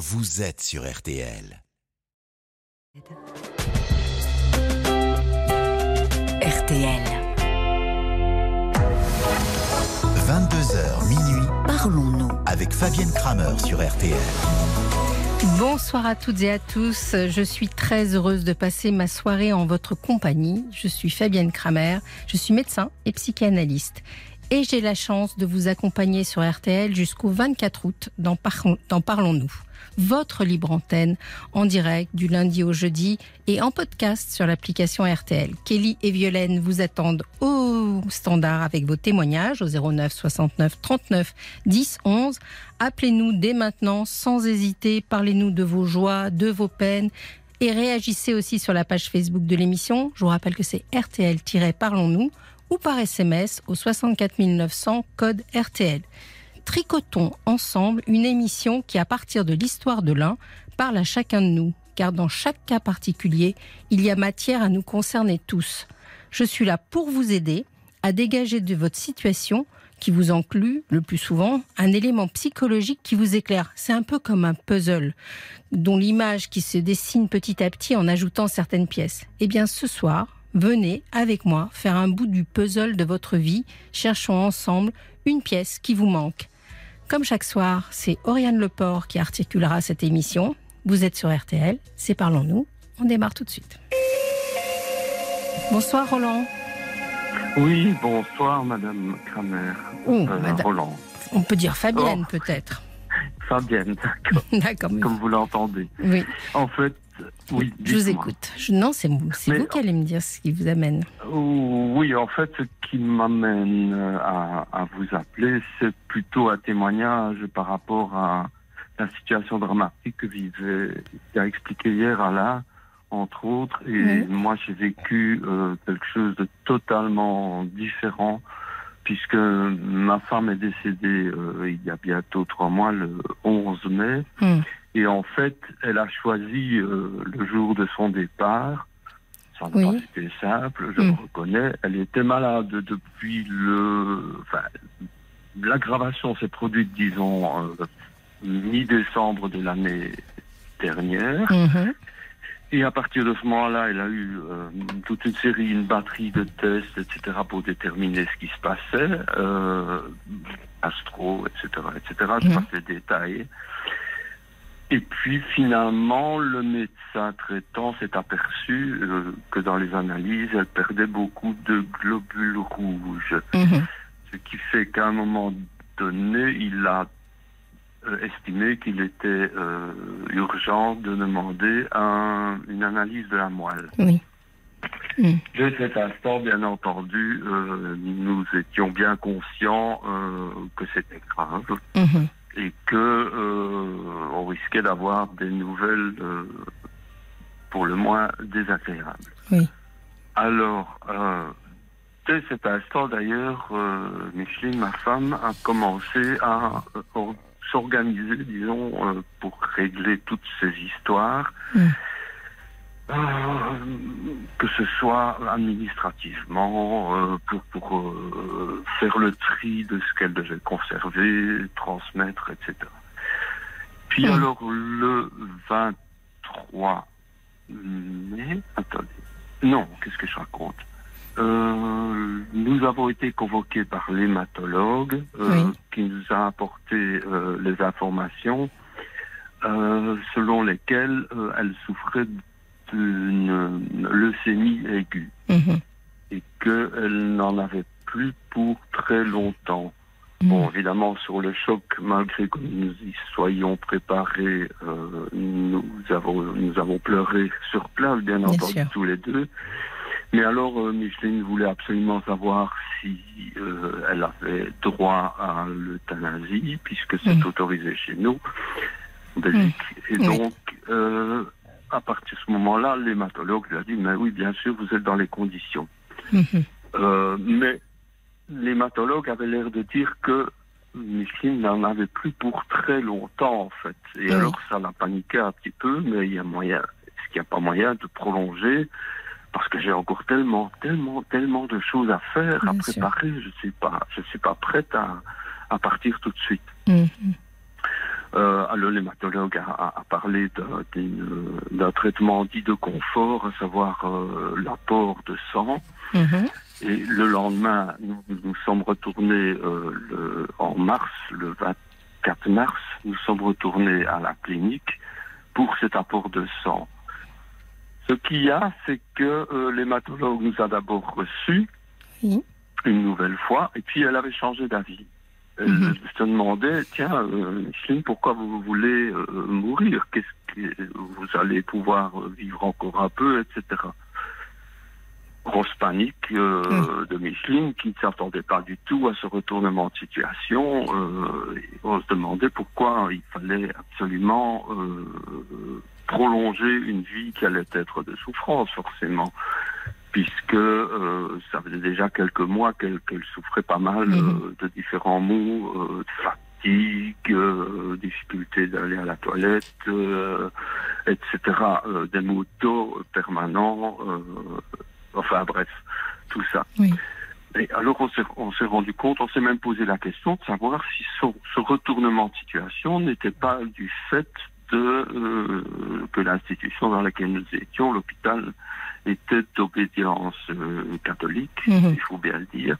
vous êtes sur RTL. RTL. 22h minuit Parlons-nous. avec Fabienne Kramer sur RTL. Bonsoir à toutes et à tous. Je suis très heureuse de passer ma soirée en votre compagnie. Je suis Fabienne Kramer. Je suis médecin et psychanalyste. Et j'ai la chance de vous accompagner sur RTL jusqu'au 24 août dans, Par- dans Parlons-nous. Votre libre antenne en direct du lundi au jeudi et en podcast sur l'application RTL. Kelly et Violaine vous attendent au standard avec vos témoignages au 09 69 39 10 11. Appelez-nous dès maintenant sans hésiter. Parlez-nous de vos joies, de vos peines. Et réagissez aussi sur la page Facebook de l'émission. Je vous rappelle que c'est RTL-Parlons-nous ou par SMS au 64 900 code RTL. Tricotons ensemble une émission qui, à partir de l'histoire de l'un, parle à chacun de nous, car dans chaque cas particulier, il y a matière à nous concerner tous. Je suis là pour vous aider à dégager de votre situation qui vous inclut le plus souvent un élément psychologique qui vous éclaire. C'est un peu comme un puzzle dont l'image qui se dessine petit à petit en ajoutant certaines pièces. Eh bien ce soir, venez avec moi faire un bout du puzzle de votre vie. Cherchons ensemble une pièce qui vous manque. Comme chaque soir, c'est Oriane Leport qui articulera cette émission. Vous êtes sur RTL, c'est Parlons-nous. On démarre tout de suite. Bonsoir Roland. Oui, bonsoir Madame Kramer. Oh, Euh, madame. Roland. On peut dire Fabienne peut-être. Fabienne, d'accord, comme vous l'entendez. Oui, En fait, oui, je vous écoute. Je- non, c'est vous qui allez me dire ce qui vous amène. Oh, Oui, en fait, ce qui m'amène euh, à, à vous appeler, c'est plutôt un témoignage par rapport à la situation dramatique que vivait, qui a expliqué hier Alain, entre autres. Et Oui. moi, j'ai vécu euh, quelque chose de totalement différent, puisque ma femme est décédée euh, il y a bientôt trois mois, le 11 mai. Hmm. Et en fait, elle a choisi euh, le jour de son départ. Ça n'a Oui. pas été simple, je Mm. le reconnais. Elle était malade depuis le. Enfin, l'aggravation s'est produite, disons, euh, mi-décembre de l'année dernière. Mhm. Et à partir de ce moment-là, elle a eu euh, toute une série, une batterie de tests, etc., pour déterminer ce qui se passait, euh, astro, etc., etc. Je Mhm. passe les détails. Et puis finalement, le médecin traitant s'est aperçu euh, que dans les analyses, elle perdait beaucoup de globules rouges. Mhm. Ce qui fait qu'à un moment donné, il a euh, estimé qu'il était euh, urgent de demander un- une analyse de la moelle. Oui. Mm. Dès cet instant, bien entendu, euh, nous étions bien conscients que c'était grave Mhm. Et que euh, on risquait d'avoir des nouvelles euh, pour le moins désagréables. Oui. Alors, euh, dès cet instant d'ailleurs, euh, Micheline, ma femme, a commencé à euh, or- s'organiser, disons, euh, pour régler toutes ces histoires. Mm. Euh, que ce soit administrativement, euh, pour, pour euh, faire le tri de ce qu'elle devait conserver, transmettre, etc. Puis Mm. alors le 23 mai, attendez, non, qu'est-ce que je raconte? Euh, Nous avons été convoqués par l'hématologue Oui. qui nous a apporté les informations selon lesquelles elle souffrait d'une leucémie aiguë Mhm. et qu'elle n'en avait plus pour très longtemps. Mhm. Bon, évidemment, sur le choc, malgré que nous y soyons préparés, euh, nous, avons, nous avons pleuré sur place, bien, Bien entendu, sûr. tous les deux. Mais alors, euh, Micheline voulait absolument savoir si euh, elle avait droit à l'euthanasie, puisque c'est Mhm. autorisé chez nous, en Belgique. Et Oui. donc, euh, à partir de ce moment-là, l'hématologue lui a dit, mais oui, bien sûr, vous êtes dans les conditions. Euh, mais l'hématologue avait l'air de dire que Micheline n'en avait plus pour très longtemps, en fait. Et Oui. alors, ça l'a paniqué un petit peu, mais il y a moyen, est-ce qu'il n'y a pas moyen de prolonger? Parce que j'ai encore tellement, tellement, tellement de choses à faire, à sûr. préparer. Je ne suis pas, je suis pas prête à, à partir tout de suite. Mhm. Euh, alors l'hématologue a, a parlé d'un- traitement dit de confort, à savoir euh, l'apport de sang. Mhm. Et le lendemain, nous nous sommes retournés euh, le- en mars, le 24 mars, nous sommes retournés à la clinique pour cet apport de sang. Ce qu'il y a, c'est que euh, l'hématologue nous a d'abord reçus Oui. une nouvelle fois, et puis elle avait changé d'avis. Elle Mhm. se demandait, tiens, euh, Micheline, pourquoi vous voulez euh, mourir? Qu'est-ce que vous allez pouvoir euh, vivre encore un peu, etc. Grosse panique euh, de Micheline qui ne s'attendait pas du tout à ce retournement de situation. Euh, on se demandait pourquoi il fallait absolument euh, prolonger une vie qui allait être de souffrance, forcément puisque euh, ça faisait déjà quelques mois qu'elle qu'elle souffrait pas mal Mhm. euh, de différents maux, euh, de fatigue, euh, difficulté d'aller à la toilette, euh, etc. euh, des maux de dos permanents, euh, enfin bref, tout ça. Oui. Et alors on s'est rendu compte, on s'est même posé la question de savoir si son- ce retournement de situation n'était pas du fait de euh, que l'institution dans laquelle nous étions, l'hôpital, était d'obédience euh, catholique, Mhm. il faut bien le dire.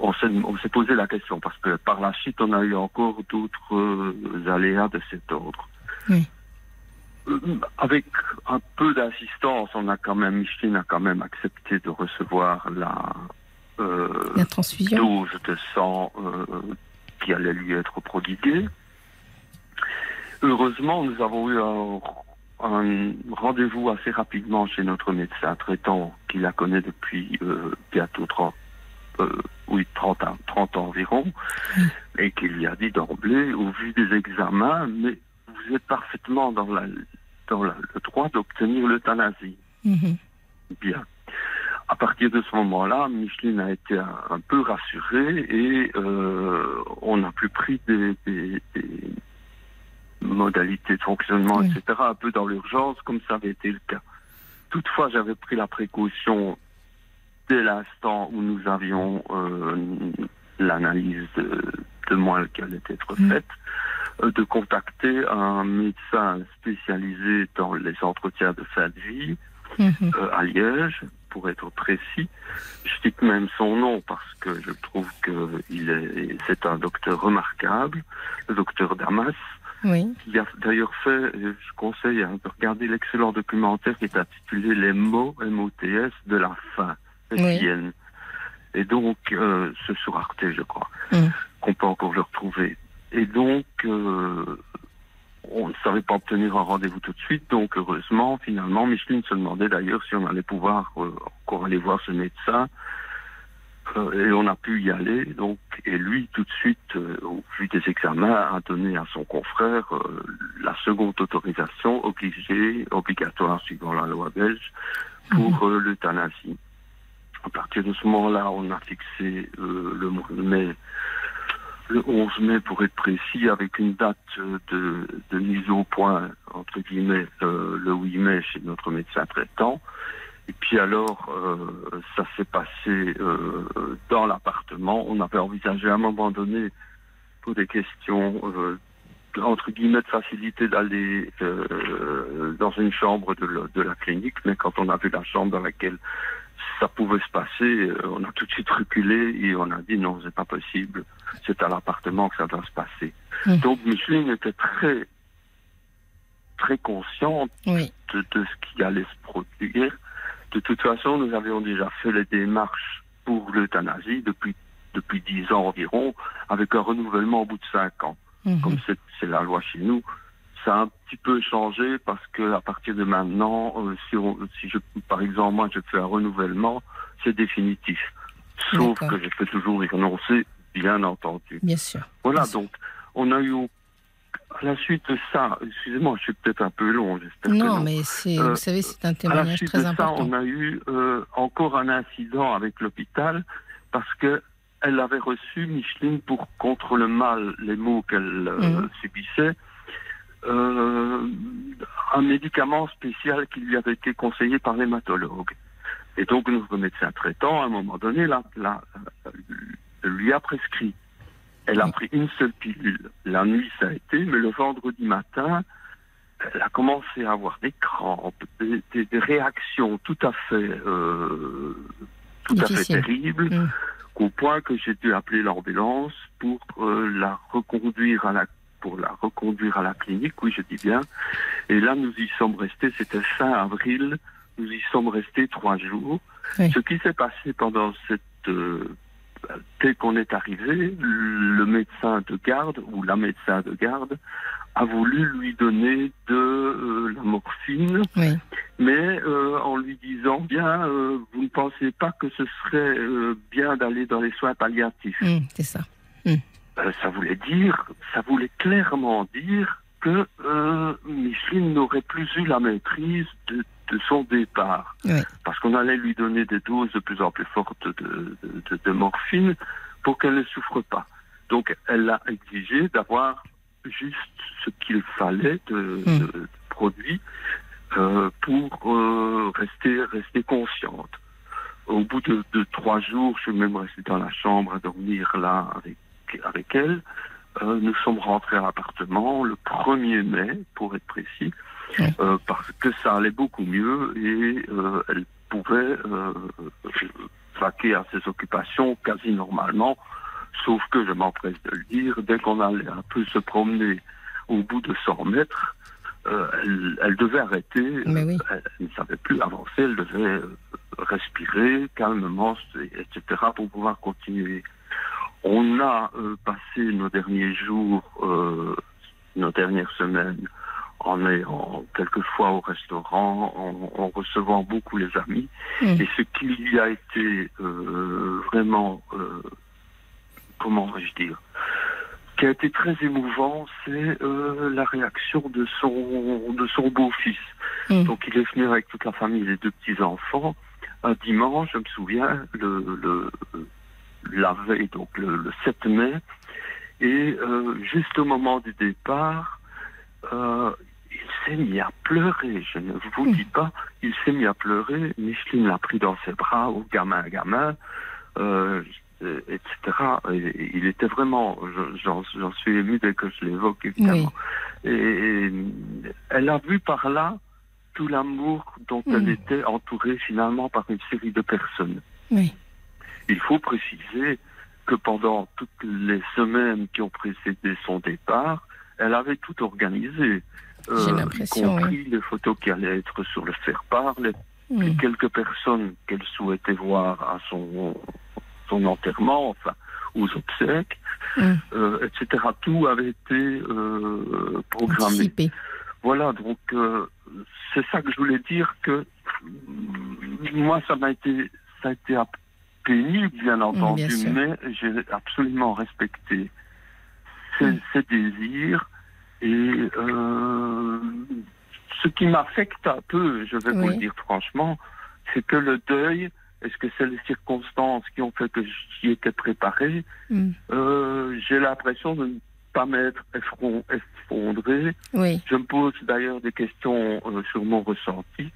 On s'est, posé la question parce que par la suite, on a eu encore d'autres euh, aléas de cet ordre. Oui. Euh, Avec un peu d'assistance, on a quand même, Micheline a quand même accepté de recevoir la La transfusion. dose de sang qui allait lui être prodiguée. Heureusement, nous avons eu un, un rendez-vous assez rapidement chez notre médecin traitant qui la connaît depuis euh, bientôt 30, euh, oui, 30 ans, 30 ans environ, et qui lui a dit d'emblée, au vu des examens, mais vous êtes parfaitement dans, la, dans la- le droit d'obtenir l'euthanasie. Mhm. Bien. À partir de ce moment-là, Micheline a été un, un peu rassurée et euh, on n'a plus pris des, des- des modalités de fonctionnement, Oui. etc., un peu dans l'urgence, comme ça avait été le cas. Toutefois, j'avais pris la précaution dès l'instant où nous avions euh, l'analyse de, de moelle qui allait être Mm. faite, euh, de contacter un médecin spécialisé dans les entretiens de fin de vie, Mhm. euh, à Liège, pour être précis. Je cite même son nom parce que je trouve que il est, c'est un docteur remarquable, le docteur Damas, Oui. qui a d'ailleurs fait, je conseille hein, de regarder l'excellent documentaire qui est intitulé Les mots MOTS de la fin, Oui. Et donc, euh, c'est sur Arte, je crois, Mm. qu'on peut encore le retrouver. Et donc, euh, on ne savait pas obtenir un rendez-vous tout de suite, donc heureusement, finalement, Micheline se demandait d'ailleurs si on allait pouvoir euh, encore aller voir ce médecin. Euh, et on a pu y aller, donc, et lui, tout de suite, euh, au vu des examens, a donné à son confrère euh, la seconde autorisation obligée, obligatoire suivant la loi belge, pour euh, l'euthanasie. À partir de ce moment-là, on a fixé euh, le mois de mai, le 11 mai pour être précis, avec une date de, de mise au point, entre guillemets, le 8 mai chez notre médecin traitant. Et puis alors, euh, ça s'est passé euh, dans l'appartement. On avait envisagé à un moment donné, pour des questions euh, entre guillemets de facilité d'aller euh, dans une chambre de, la- de la clinique, mais quand on a vu la chambre dans laquelle ça pouvait se passer, euh, on a tout de suite reculé et on a dit non, c'est pas possible, c'est à l'appartement que ça doit se passer. Donc Micheline était très très consciente Oui. de, de ce qui allait se produire. De toute façon, nous avions déjà fait les démarches pour l'euthanasie depuis depuis dix ans environ, avec un renouvellement au bout de cinq ans Mhm. comme c'est c'est la loi chez nous, ça a un petit peu changé parce que à partir de maintenant, euh, si, on- si je, par exemple, moi je fais un renouvellement, c'est définitif. Sauf que je peux toujours y renoncer, bien entendu. Bien sûr. Voilà, Bien sûr. donc on a eu à la suite de ça, excusez-moi, je suis peut-être un peu long, j'espère que Non, mais c'est, Euh, vous savez, c'est un À la témoignage suite très de ça, important. on a eu euh, encore un incident avec l'hôpital parce que elle avait reçu Micheline pour contre le mal, les maux qu'elle euh, Mhm. subissait, un médicament spécial qui lui avait été conseillé par l'hématologue. Et donc notre médecin traitant, à un moment donné, là, là, lui a prescrit. Elle a Oui. pris une seule pilule. La nuit, ça a été, mais le vendredi matin, elle a commencé à avoir des crampes, des, des- des réactions tout à fait, euh, tout à fait terribles, Mm. au point que j'ai dû appeler l'ambulance pour euh, la reconduire à la pour la reconduire à la clinique, oui, je dis bien. Et là, nous y sommes restés, c'était fin avril, nous y sommes restés trois jours. Oui. Ce qui s'est passé pendant cette... euh, dès qu'on est arrivé, le médecin de garde, ou la médecin de garde, a voulu lui donner de euh, la morphine, Oui. mais euh, en lui disant, bien, euh, vous ne pensez pas que ce serait bien d'aller dans les soins palliatifs Mm, c'est ça. euh, ça voulait dire, ça voulait clairement dire que Micheline n'aurait plus eu la maîtrise de, de son départ. Oui. Parce qu'on allait lui donner des doses de plus en plus fortes de, de- de- de morphine pour qu'elle ne souffre pas. Donc elle a exigé d'avoir juste ce qu'il fallait de, Mm. de produits euh, pour euh, rester, rester consciente. Au bout de, de trois jours, je suis même resté dans la chambre à dormir là avec, avec elle. Euh, nous sommes rentrés à l'appartement le 1er mai, pour être précis, Euh, parce que ça allait beaucoup mieux et euh, elle pouvait euh, vaquer à ses occupations quasi normalement, sauf que, je m'empresse de le dire, dès qu'on allait un peu se promener au bout de 100 mètres, euh, elle, elle devait arrêter, oui. elle, elle ne savait plus avancer, elle devait euh, respirer calmement, etc., pour pouvoir continuer. On a euh, passé nos derniers jours, euh, nos dernières semaines, en allant quelquefois au restaurant, en, en recevant beaucoup les amis. Mm. Et ce qui lui a été euh, vraiment, euh, comment vais-je dire, qui a été très émouvant, c'est euh, la réaction de son de son beau-fils. Mm. Donc il est venu avec toute la famille, les deux petits enfants, un dimanche, je me souviens, le, le la veille, donc le, le 7 mai, et juste au moment du départ, euh, il s'est mis à pleurer. Je ne vous Mm. dis pas, il s'est mis à pleurer. Micheline l'a pris dans ses bras, au gamin, gamin, euh, etc. Et il était vraiment, je- j'en suis ému dès que je l'évoque, évidemment. Et, et elle a vu par là tout l'amour dont elle était entourée finalement par une série de personnes. Oui. Il faut préciser que pendant toutes les semaines qui ont précédé son départ, elle avait tout organisé. J'ai y l'impression, compris les photos qui allaient être sur le faire-part, les Mm. quelques personnes qu'elle souhaitait voir à son, son enterrement, enfin, aux obsèques, Mm. euh, etc. Tout avait été euh, programmé. Anticipé. Voilà, donc euh, c'est ça que je voulais dire que mm, moi ça m'a été ça a été pénible bien entendu, bien sûr. mais j'ai absolument respecté ses, Mm. ses désirs et euh, ce qui m'affecte un peu, je vais vous le dire franchement, c'est que le deuil, est-ce que c'est les circonstances qui ont fait que j'y étais préparé? Mm. euh, J'ai l'impression de ne pas m'être effondré. Oui. Je me pose d'ailleurs des questions euh, sur mon ressenti.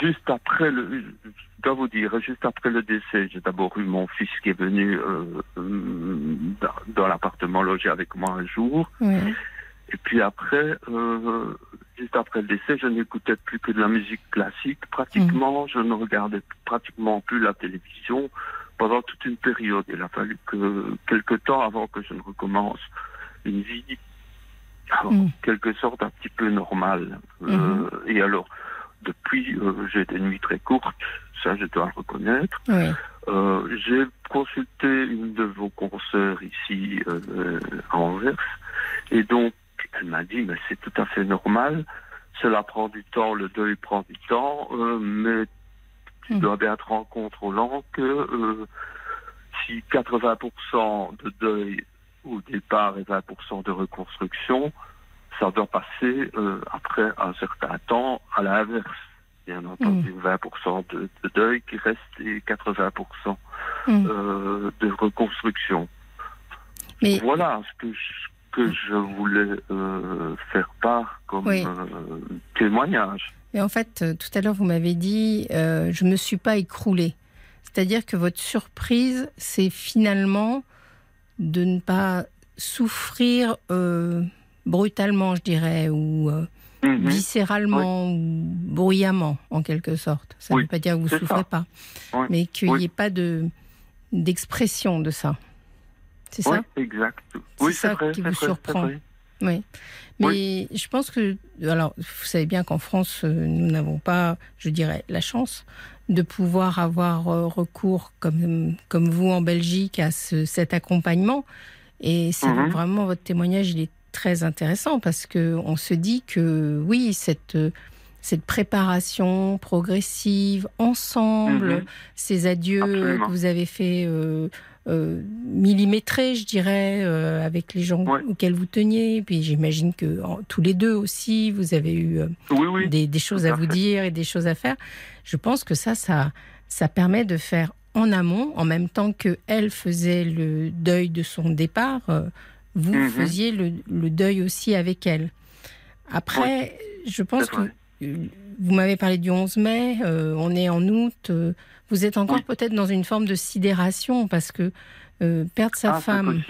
Juste après le, je dois vous dire, juste après le décès, j'ai d'abord eu mon fils qui est venu euh, dans, l'appartement loger avec moi un jour. Oui. Et puis après, euh, juste après le décès, je n'écoutais plus que de la musique classique. Pratiquement, je ne regardais pratiquement plus la télévision pendant toute une période. Il a fallu que quelque temps avant que je ne recommence une vie, en Mm. quelque sorte un petit peu normale. Euh, Mhm. et alors, depuis, euh, j'ai des nuits très courtes, ça je dois le reconnaître. Oui. Euh, j'ai consulté une de vos consoeurs ici euh, à Anvers et donc elle m'a dit mais c'est tout à fait normal, cela prend du temps, le deuil prend du temps, euh, mais tu Mm. dois bien te rendre compte Roland que euh, si 80% de deuil au départ et 20% de reconstruction, ça doit passer euh, après un certain temps à l'inverse. Bien entendu, 20% de, de deuil qui reste et 80% Mm. euh, de reconstruction. Mais Voilà ce que je, que je voulais euh, faire part comme Oui. témoignage. Mais en fait, tout à l'heure, vous m'avez dit, je ne me suis pas écroulée. C'est-à-dire que votre surprise, c'est finalement de ne pas souffrir brutalement, je dirais, ou euh, Mhm. viscéralement ou bruyamment, en quelque sorte. Ça ne Oui, veut pas dire que vous ne souffrez ça. pas, Oui, mais qu'il n'y ait pas de d'expression de ça. C'est Oui, ça exact. C'est Oui, ça c'est vrai. qui c'est vous vrai, surprend. Oui. Mais je pense que, alors, vous savez bien qu'en France, euh, nous n'avons pas, je dirais, la chance de pouvoir avoir euh, recours, comme, comme vous en Belgique, à ce- cet accompagnement. Et c'est Mhm. vraiment votre témoignage, il est très intéressant parce que on se dit que oui, cette euh, cette préparation progressive ensemble, Mhm. ces adieux Absolument. que vous avez fait euh, euh, millimétrés, je dirais, euh, avec les gens Ouais. auxquels vous teniez. Puis j'imagine que en- tous les deux aussi, vous avez eu Oui, oui. des, des choses à vous dire et des choses à faire. Je pense que ça, ça, ça permet de faire en amont, en même temps que elle faisait le deuil de son départ, vous Mhm. faisiez le, le deuil aussi avec elle. Après, je pense que euh, vous m'avez parlé du 11 mai, euh, on est en août, euh, vous êtes encore Oui. peut-être dans une forme de sidération parce que euh, perdre sa Ah, femme,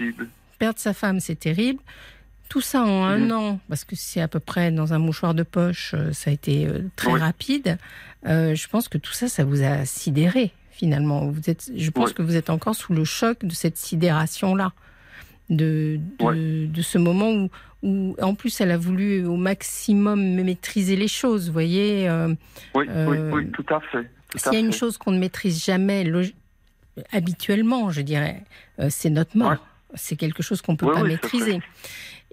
perdre sa femme, c'est terrible. Tout ça en un Mhm. an, parce que c'est à peu près dans un mouchoir de poche, ça a été très Oui. rapide. Je pense que tout ça, ça vous a sidéré finalement. Vous êtes, je pense Oui. que vous êtes encore sous le choc de cette sidération-là, de, de, de ce moment où, où, en plus, elle a voulu au maximum maîtriser les choses. Vous voyez, euh, Oui, oui, Euh, oui, tout à fait. s'il y a une fait. chose qu'on ne maîtrise jamais habituellement, je dirais, euh, c'est notre mort. Ouais. C'est quelque chose qu'on ne peut Oui, pas oui, maîtriser.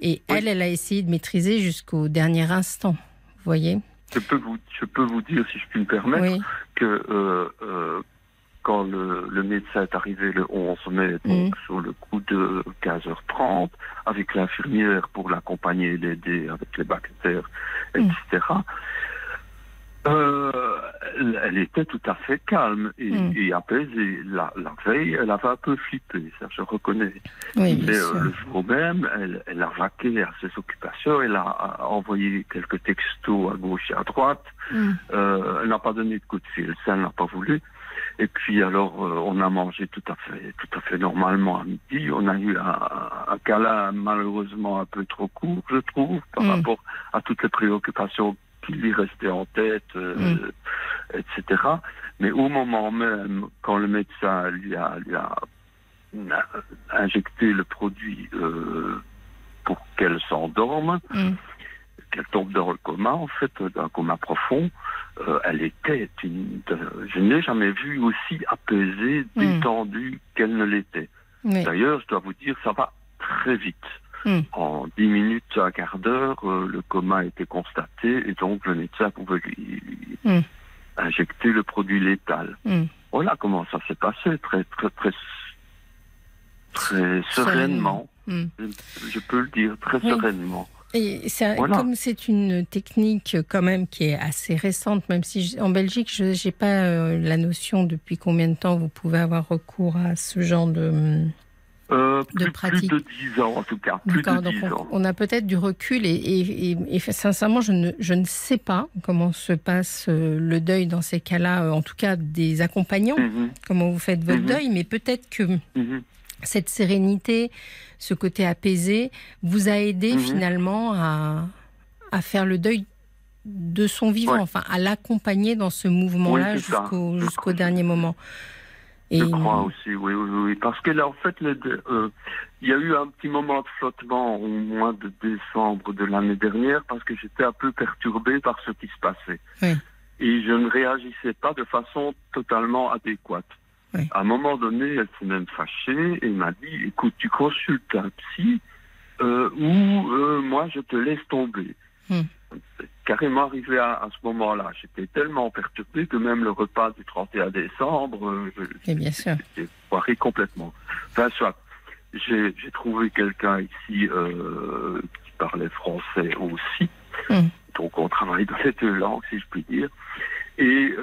Et Oui. elle, elle a essayé de maîtriser jusqu'au dernier instant. Vous voyez Je peux vous, je peux vous dire, si je puis me permettre, que euh, euh, quand le, le médecin est arrivé le 11 mai, donc Mhm. sur le coup de 15h30, avec l'infirmière pour l'accompagner et l'aider avec les bactères, Mhm. etc., euh, elle, était tout à fait calme et, et apaisée. La, la veille, elle avait un peu flippé, ça je reconnais. Oui, Mais euh, le jour même, elle, elle a vaqué à ses occupations, elle a, a envoyé quelques textos à gauche et à droite. Mm. Euh, elle n'a pas donné de coup de fil, ça elle n'a pas voulu. Et puis alors, euh, on a mangé tout à fait, tout à fait normalement à midi. On a eu un, un câlin malheureusement un peu trop court, je trouve, par Mm. rapport à toutes les préoccupations qui lui restaient en tête, euh, etc. Mais au moment même, quand le médecin lui a, lui a a injecté le produit euh, pour qu'elle s'endorme, Mm. Qu'elle tombe dans le coma, en fait, d'un coma profond, euh, elle était une. je n'ai jamais vu aussi apaisée, Mm. détendue qu'elle ne l'était. Oui. D'ailleurs, je dois vous dire, ça va très vite. Mm. En 10 minutes, un quart d'heure, euh, le coma a été constaté et donc le médecin pouvait lui, lui Mm. injecter le produit létal. Voilà comment ça s'est passé, très, très, très, très sereinement. Je, je peux le dire, très Oui. sereinement. Et c'est- Voilà. comme c'est une technique quand même qui est assez récente, même si je- en Belgique, je n'ai pas euh, la notion depuis combien de temps vous pouvez avoir recours à ce genre de... Euh, De plus, pratique. plus de 10 ans, en tout cas. Plus D'accord, de donc 10 on, ans. on a peut-être du recul et, et- et- et sincèrement, je ne, je ne sais pas comment se passe euh, le deuil dans ces cas-là, euh, en tout cas des accompagnants, Mhm, comment vous faites votre Mhm. deuil, mais peut-être que mhm. Cette sérénité, ce côté apaisé, vous a aidé Mhm. finalement à, à faire le deuil de son vivant, Ouais. enfin à l'accompagner dans ce mouvement-là Oui, jusqu'au dernier moment. Je crois aussi, oui, oui, oui. Parce que là, en fait, euh, il y a eu un petit moment de flottement au mois de décembre de l'année dernière parce que j'étais un peu perturbé par ce qui se passait. Oui. Et je ne réagissais pas de façon totalement adéquate. Oui. À un moment donné, elle s'est même fâchée et m'a dit, écoute, tu consultes un psy euh, ou euh, moi, je te laisse tomber. Hmm. C'est carrément arrivé à, à ce moment-là. J'étais tellement perturbé que même le repas du 31 décembre, euh, je, Et bien sûr. J'étais foiré complètement. Enfin, soit, j'ai j'ai trouvé quelqu'un ici euh, qui parlait français aussi. Mm. Donc, on travaille dans les deux langues, si je puis dire. Et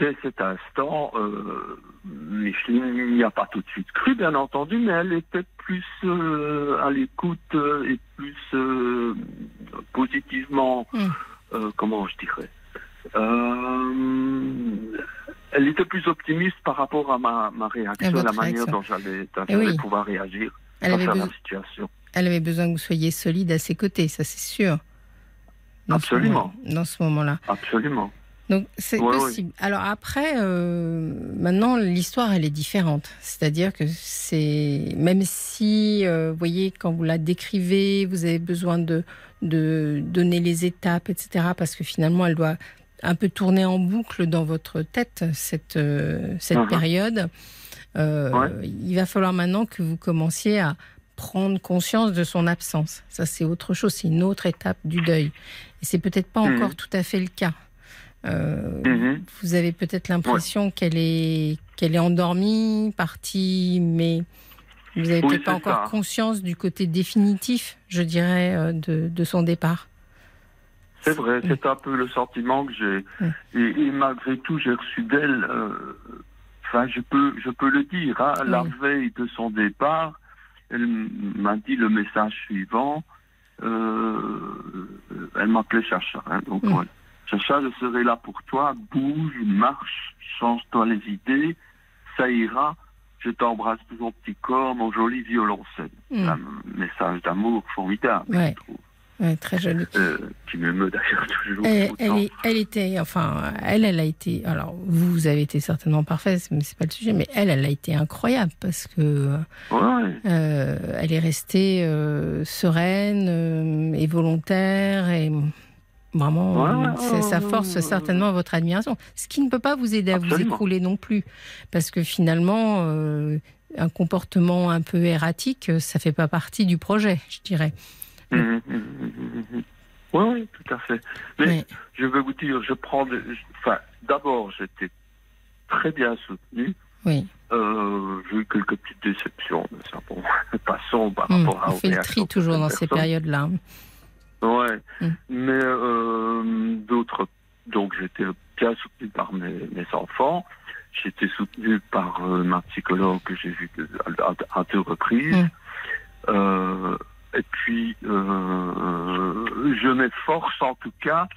dès cet instant, euh, Micheline n'y a pas tout de suite cru, bien entendu, mais elle était plus euh, à l'écoute euh, et plus positivement, Mm. comment je dirais, elle était plus optimiste par rapport à ma, ma réaction, votre la manière réaction. dont j'allais Eh j'allais oui. pouvoir réagir Elle face avait, à la situation. elle avait besoin que vous soyez solide à ses côtés, ça c'est sûr. Dans ce Absolument. moment- dans ce moment-là. Absolument. Donc c'est Ouais, possible. Alors après, euh, maintenant l'histoire elle est différente. C'est-à-dire que c'est même si, euh, vous voyez, quand vous la décrivez, vous avez besoin de de donner les étapes, etc. Parce que finalement, elle doit un peu tourner en boucle dans votre tête cette euh, cette Mhm. période. Ouais. Il va falloir maintenant que vous commenciez à prendre conscience de son absence. Ça, c'est autre chose, c'est une autre étape du deuil. Et c'est peut-être pas Mhm. encore tout à fait le cas. Euh, Mhm. Vous avez peut-être l'impression qu'elle est qu'elle est endormie, partie, mais vous n'avez Oui, peut-être pas encore ça. conscience du côté définitif, je dirais, euh, de, de son départ. C'est vrai, c'est un peu le sentiment que j'ai. Mm. Et, et malgré tout, j'ai reçu d'elle. euh, Enfin, je peux, je peux le dire. Hein, La veille de son départ, elle m'a dit le message suivant. Euh, elle m'appelait Chacha. Hein, donc, Mm. Chacha, je serai là pour toi. Bouge, marche, change-toi les idées. Ça ira. Je t'embrasse de ton petit corps, mon joli violoncelle. Mm. Un message d'amour formidable, Ouais. je trouve. Ouais, très jolie. Euh, qui m'émeut d'ailleurs toujours. Elle, était, enfin, elle, elle a été. Alors, vous, avez été certainement parfaite, mais c'est pas le sujet. Mais elle, elle a été incroyable parce que Ouais, euh, elle est restée euh, sereine euh, et volontaire et vraiment, Ouais, ouais, ça force certainement votre admiration. Ce qui ne peut pas vous aider à vous écrouler non plus, parce que finalement, euh, un comportement un peu erratique, ça fait pas partie du projet, je dirais. Mhm, mhm, mhm. Ouais, oui, tout à fait. Mais je veux vous dire, je prends. Enfin, d'abord, j'étais très bien soutenu. Oui. Euh, j'ai eu quelques petites déceptions, mais ça, bon, passons par rapport à. on fait le tri toujours dans ces périodes-là. Ouais. Hmm. Mais euh, d'autres. Donc, j'étais bien soutenu par mes, mes enfants. J'étais soutenu par euh, ma psychologue que j'ai vue à, deux reprises. Hmm. Euh, et puis, euh, je m'efforce en tout cas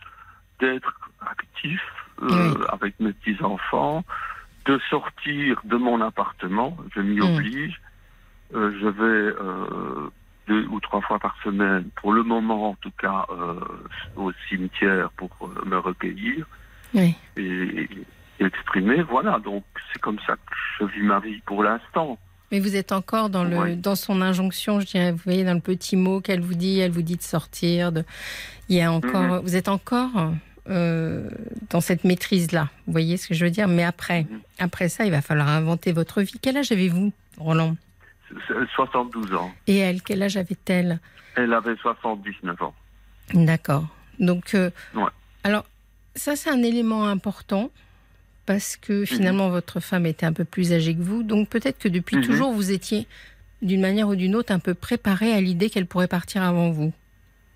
d'être actif euh, avec mes petits-enfants, de sortir de mon appartement, je m'y Mm. oblige. Euh, je vais euh, deux ou trois fois par semaine, pour le moment en tout cas, euh, au cimetière pour euh, me recueillir Oui. et, et exprimer. Voilà, donc c'est comme ça que je vis ma vie pour l'instant. Mais vous êtes encore dans, le, dans son injonction, je dirais. Vous voyez, dans le petit mot qu'elle vous dit, elle vous dit de sortir. De... Il y a encore, Mhm. Vous êtes encore euh, dans cette maîtrise-là. Vous voyez ce que je veux dire? Mais après, Mhm. après ça, il va falloir inventer votre vie. Quel âge avez-vous, Roland? 72 ans. Et elle, quel âge avait-elle? Elle avait 79 ans. D'accord. Donc, euh, Ouais. alors, ça, c'est un élément important parce que finalement, votre femme était un peu plus âgée que vous. Donc, peut-être que depuis Mhm. toujours, vous étiez, d'une manière ou d'une autre, un peu préparé à l'idée qu'elle pourrait partir avant vous.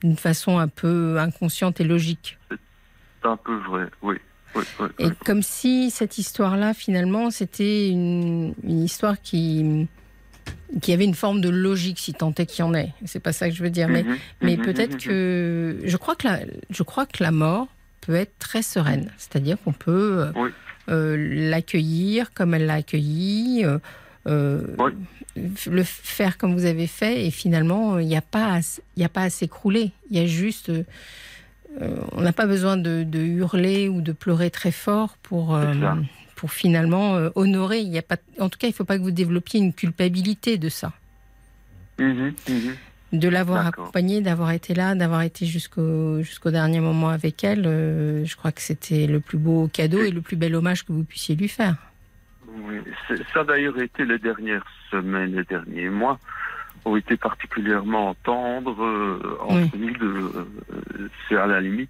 D'une façon un peu inconsciente et logique. C'est un peu vrai, oui. oui, oui, Et oui. comme si cette histoire-là, finalement, c'était une, une histoire qui, qui avait une forme de logique, si tant est qu'il y en ait. C'est pas ça que je veux dire. Mais Mhm, mais mhm, peut-être mhm, que je crois que la, je crois que la mort peut être très sereine, c'est-à-dire qu'on peut euh, Oui. euh, l'accueillir comme elle l'a accueilli, euh, Oui. le faire comme vous avez fait, et finalement il n'y a pas il y a pas à s'écrouler. Il y a juste, euh, on n'a pas besoin de, de hurler ou de pleurer très fort pour. Pour finalement euh, honorer. Il y a pas, en tout cas, il ne faut pas que vous développiez une culpabilité de ça mhm, mhm. de l'avoir accompagnée, d'avoir été là, d'avoir été jusqu'au jusqu'au dernier moment avec elle. euh, je crois que c'était le plus beau cadeau et le plus bel hommage que vous puissiez lui faire. Oui, ça a d'ailleurs été les dernières semaines, les derniers mois ont été particulièrement tendres euh, entre nous deux. Euh, c'est à la limite,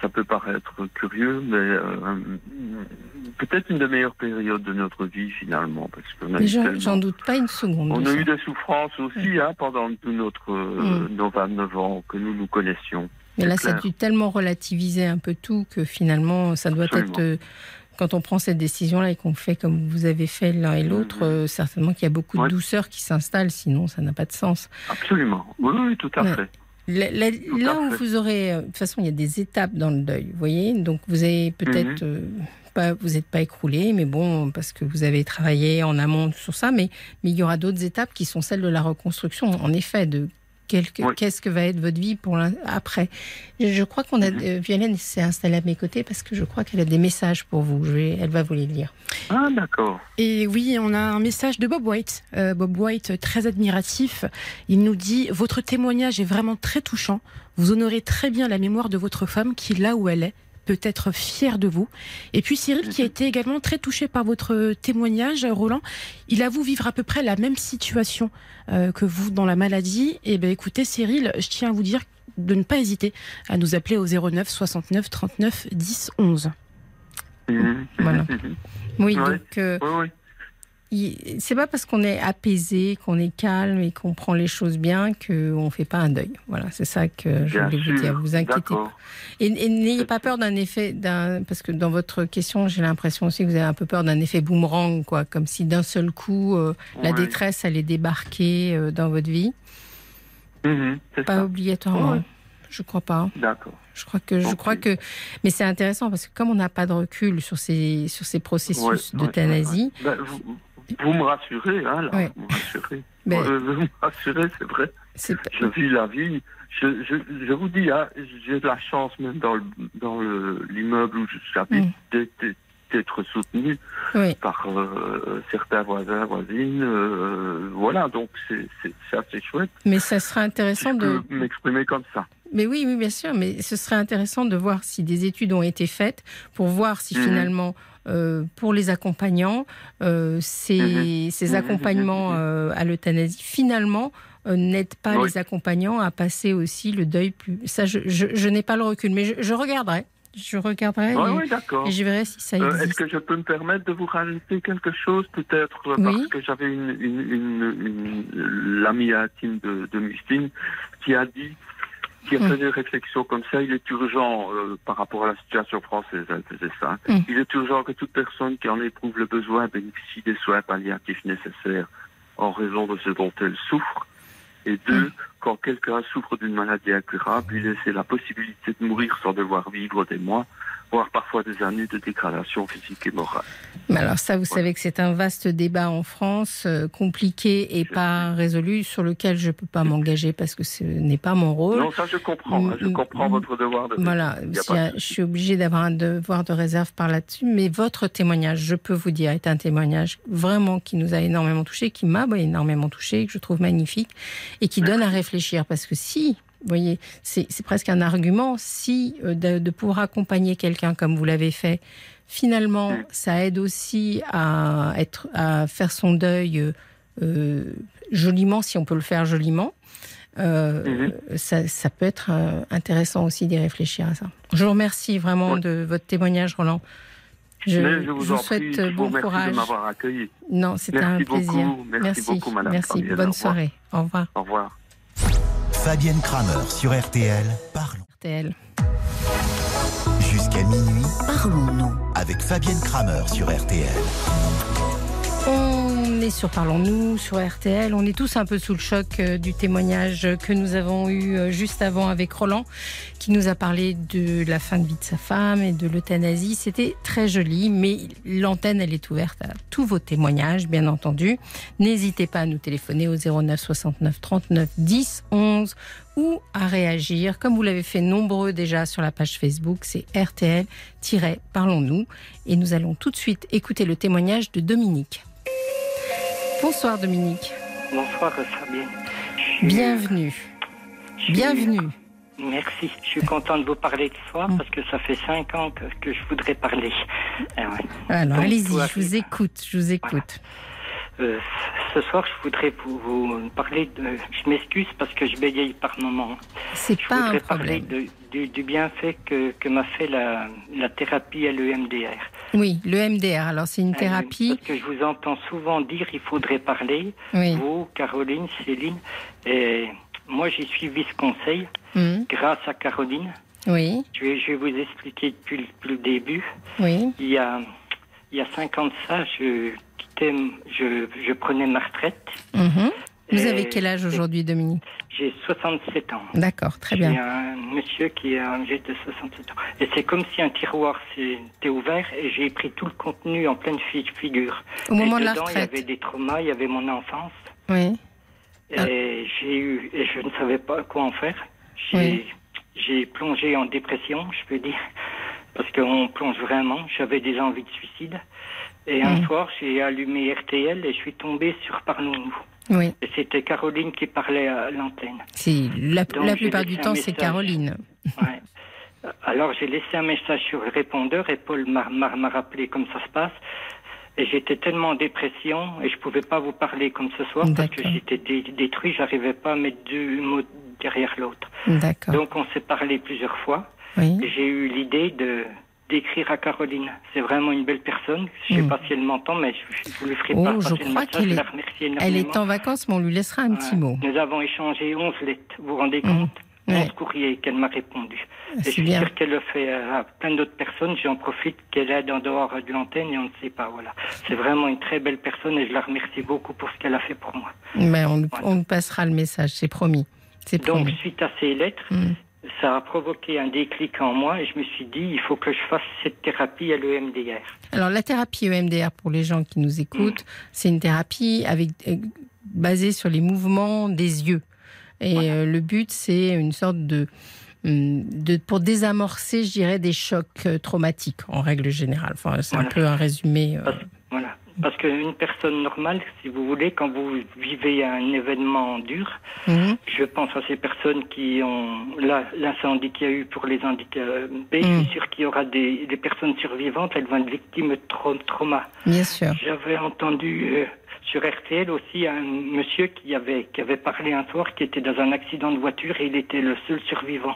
ça peut paraître curieux, mais euh, peut-être une des meilleures périodes de notre vie finalement, parce eu j'en- tellement- doute pas une seconde. On a ça. eu des souffrances aussi hein, pendant tout notre, euh, nos 29 ans que nous nous connaissions. Mais là, ça a dû tellement relativiser un peu tout que finalement, ça doit Absolument. être. euh, quand on prend cette décision-là et qu'on fait comme vous avez fait l'un et l'autre, Mhm. euh, certainement qu'il y a beaucoup Ouais. de douceur qui s'installe, sinon ça n'a pas de sens. Absolument. Oui, oui, tout à Ouais. fait. Là, où vous aurez, euh, de toute façon, il y a des étapes dans le deuil, vous voyez. Donc vous avez peut-être Mhm. euh, pas, vous n'êtes pas écroulé, mais bon, parce que vous avez travaillé en amont sur ça, mais, mais il y aura d'autres étapes qui sont celles de la reconstruction, en effet, de qu'est-ce que va être votre vie pour après. Je, crois qu'on a, Violaine s'est installée à mes côtés parce que je crois qu'elle a des messages pour vous. Je vais, elle va vous les lire. Ah, d'accord. Et oui, on a un message de Bob White. Euh, Bob White, très admiratif. Il nous dit Votre témoignage est vraiment très touchant. Vous honorez très bien la mémoire de votre femme qui, là où elle est, peut être fière de vous. Et puis Cyril, qui a mhm. été également très touché par votre témoignage, Roland, il avoue vivre à peu près la même situation euh, que vous dans la maladie. Et eh ben écoutez, Cyril, je tiens à vous dire de ne pas hésiter à nous appeler au 09 69 39 10 11. Voilà. Oui, donc. Euh, c'est pas parce qu'on est apaisé, qu'on est calme et qu'on prend les choses bien qu'on ne fait pas un deuil. Voilà, c'est ça que je voulais vous dire. Vous inquiétez pas. Et, n'ayez pas peur d'un effet, d'un, parce que dans votre question, j'ai l'impression aussi que vous avez un peu peur d'un effet boomerang, quoi, comme si d'un seul coup euh, la détresse allait débarquer euh, dans votre vie. Mhm, pas obligatoirement. Je crois pas. D'accord. Je crois que, je crois que, mais c'est intéressant parce que comme on n'a pas de recul sur ces sur ces processus d'euthanasie, vous me rassurez, hein, là. Vous me rassurez. Mais... Euh, vous me rassurez, c'est vrai. Je vis la vie. Je, je, je vous dis, hein, j'ai de la chance même dans dans l'immeuble où j'habite mm. d'être soutenu par euh, certains voisins, voisines. Euh, voilà, donc c'est assez chouette. Mais ça serait intéressant de m'exprimer comme ça. Mais oui, oui, bien sûr. Mais ce serait intéressant de voir si des études ont été faites pour voir si mhm. finalement euh, pour les accompagnants, euh, ces, mhm. ces, mhm. accompagnements euh, à l'euthanasie, finalement, n'aident pas les accompagnants à passer aussi le deuil plus. Ça, je, je, n'ai pas le recul, mais je, regarderai. Je regarderai et, je verrai si ça existe. Est-ce que je peux me permettre de vous rajouter quelque chose, peut-être parce que j'avais une, une, l'amie intime de, de Mustine qui a dit qui a fait des réflexions comme ça, il est urgent, euh, par rapport à la situation française, elle faisait ça, il est urgent que toute personne qui en éprouve le besoin bénéficie des soins palliatifs nécessaires en raison de ce dont elle souffre. Et deux, quand quelqu'un souffre d'une maladie incurable, lui laisser la possibilité de mourir sans devoir vivre des mois voire parfois des années de dégradation physique et morale. Mais alors ça, vous savez que c'est un vaste débat en France, euh, compliqué et pas résolu, sur lequel je ne peux pas m'engager parce que ce n'est pas mon rôle. Non, ça je comprends, hein, je comprends votre devoir de Voilà, je suis obligée d'avoir un devoir de réserve par là-dessus, mais votre témoignage, je peux vous dire, est un témoignage vraiment qui nous a énormément touché, qui m'a énormément touché, que je trouve magnifique et qui donne à réfléchir parce que si vous voyez, c'est presque un argument. Si euh, de, pouvoir accompagner quelqu'un comme vous l'avez fait, finalement, ça aide aussi à, être, à faire son deuil euh, euh, joliment, si on peut le faire joliment. Mhm. ça, peut être intéressant aussi d'y réfléchir à ça. Je vous remercie vraiment de votre témoignage, Roland. Je, vous, souhaite bon courage. de m'avoir accueilli. Non, c'était un plaisir. Merci, merci, beaucoup, Madame. Merci. Bonne soirée. Au revoir. Au revoir. Fabienne Kramer sur RTL. Parlons. RTL. Jusqu'à minuit, parlons-nous avec Fabienne Kramer sur RTL. On est sur Parlons-nous, sur RTL. On est tous un peu sous le choc euh, du témoignage que nous avons eu euh, juste avant avec Roland, qui nous a parlé de la fin de vie de sa femme et de l'euthanasie. C'était très joli, mais l'antenne, elle est ouverte à tous vos témoignages, bien entendu. N'hésitez pas à nous téléphoner au 09 69 39 10 11 ou à réagir, comme vous l'avez fait nombreux déjà sur la page Facebook, c'est RTL-Parlons-nous. Et nous allons tout de suite écouter le témoignage de Dominique. Bonsoir Dominique. Bonsoir Fabien. Bienvenue. Bienvenue. Merci. Je suis content de vous parler ce soir mm. parce que ça fait cinq ans que, je voudrais parler. Alors allez-y, je vous écoute, je vous écoute. Euh, ce soir, je voudrais vous, parler de. Je m'excuse parce que je bégaye par moment. C'est pas un problème. parler du, du, bienfait que, que m'a fait la, la thérapie à l'EMDR. Oui, l'EMDR. Alors, c'est une euh, thérapie. Parce que je vous entends souvent dire il faudrait parler. Vous, Caroline, Céline. Et moi, j'y suis vice-conseil hum. grâce à Caroline. Oui. Je vais, je vais vous expliquer depuis, depuis, le début. Oui. Il y a, il y a cinq ans de ça, je je, je prenais ma retraite. Mhm. Vous avez quel âge aujourd'hui, Dominique J'ai 67 ans. D'accord, très bien. J'ai un monsieur qui est âgé de 67 ans. Et c'est comme si un tiroir s'était ouvert et j'ai pris tout le contenu en pleine figure. Au moment de la retraite. Il y avait des traumas, il y avait mon enfance. Oui. Et j'ai eu, et je ne savais pas quoi en faire. J'ai, j'ai plongé en dépression, je peux dire, parce qu'on plonge vraiment. J'avais des envies de suicide. Et un soir, j'ai allumé RTL et je suis tombé sur Parlons-nous. Oui. Et c'était Caroline qui parlait à l'antenne. Si, la, la plupart du temps, c'est Caroline. Ouais. Alors j'ai laissé un message sur le répondeur et Paul m'a rappelé comme ça se passe. Et j'étais tellement en dépression et je pouvais pas vous parler comme ce soir parce que j'étais détruit, j'arrivais pas à mettre deux mots derrière l'autre. Donc on s'est parlé plusieurs fois. Oui. J'ai eu l'idée de d'écrire à Caroline. C'est vraiment une belle personne. Je ne sais hmm. pas si elle m'entend, mais je, vous lui ferai oh, pas je crois qu'elle est... Elle est en vacances, mais on lui laissera un petit mot. Nous avons échangé 11 lettres. Vous vous rendez hmm. compte 11 courriers qu'elle m'a répondu. Et je suis sûr qu'elle le fait à plein d'autres personnes. J'en profite qu'elle aide en dehors de l'antenne et on ne sait pas. Voilà. C'est vraiment une très belle personne et je la remercie beaucoup pour ce qu'elle a fait pour moi. Mais on, on passera le message, c'est promis. Donc, suite à ces lettres, hmm ça a provoqué un déclic en moi et je me suis dit, il faut que je fasse cette thérapie à l'EMDR. Alors la thérapie EMDR, pour les gens qui nous écoutent, c'est une thérapie avec, euh, basée sur les mouvements des yeux. Et euh, le but, c'est une sorte de, hum, de, pour désamorcer, je dirais, des chocs euh, traumatiques en règle générale. Enfin, c'est un peu un résumé. voilà. Parce qu'une personne normale, si vous voulez, quand vous vivez un événement dur, mhm. je pense à ces personnes qui ont l'incendie qu'il y a eu pour les handicapés, je suis mhm. sûr qu'il y aura des, personnes survivantes, elles vont être victimes de trauma. Bien sûr. J'avais entendu euh, sur RTL aussi un monsieur qui avait, qui avait parlé un soir, qui était dans un accident de voiture et il était le seul survivant.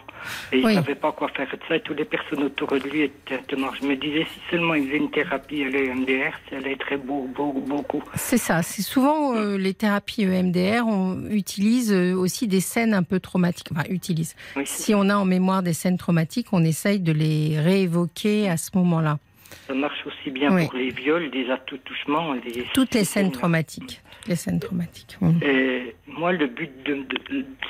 Et il ne savait pas quoi faire de ça et toutes les personnes autour de lui étaient mortes. Je me disais, si seulement il faisait une thérapie à l'EMDR, ça allait très beau, beaucoup. C'est ça. C'est souvent euh, les thérapies EMDR, on utilise euh, aussi des scènes un peu traumatiques. Enfin, utilise. si on a en mémoire des scènes traumatiques, on essaye de les réévoquer à ce moment-là. Ça marche aussi bien pour les viols, les attouchements. Les... Toutes les scènes traumatiques. Les scènes traumatiques. Et moi, le but de,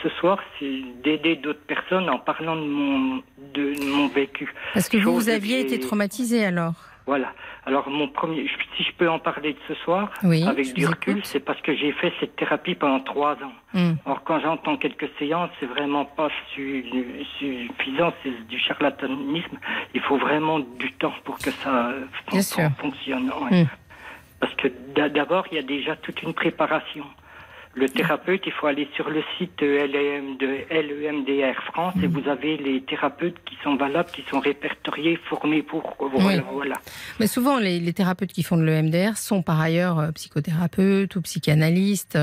ce soir, c'est d'aider d'autres personnes en parlant de mon, de mon vécu. Parce que vous, vous aviez été traumatisé alors voilà. Alors mon premier, si je peux en parler de ce soir, avec du recul, c'est parce que j'ai fait cette thérapie pendant trois ans. Hmm. Alors quand j'entends quelques séances, c'est vraiment pas suffisant, c'est du charlatanisme. Il faut vraiment du temps pour que ça fonctionne. Hmm. Parce que d'abord, il y a déjà toute une préparation le thérapeute, il faut aller sur le site LEM de LEMDR France et mm. vous avez les thérapeutes qui sont valables, qui sont répertoriés, formés pour. Voilà. Mais souvent, les, thérapeutes qui font de l'EMDR sont par ailleurs euh, psychothérapeutes ou psychanalystes.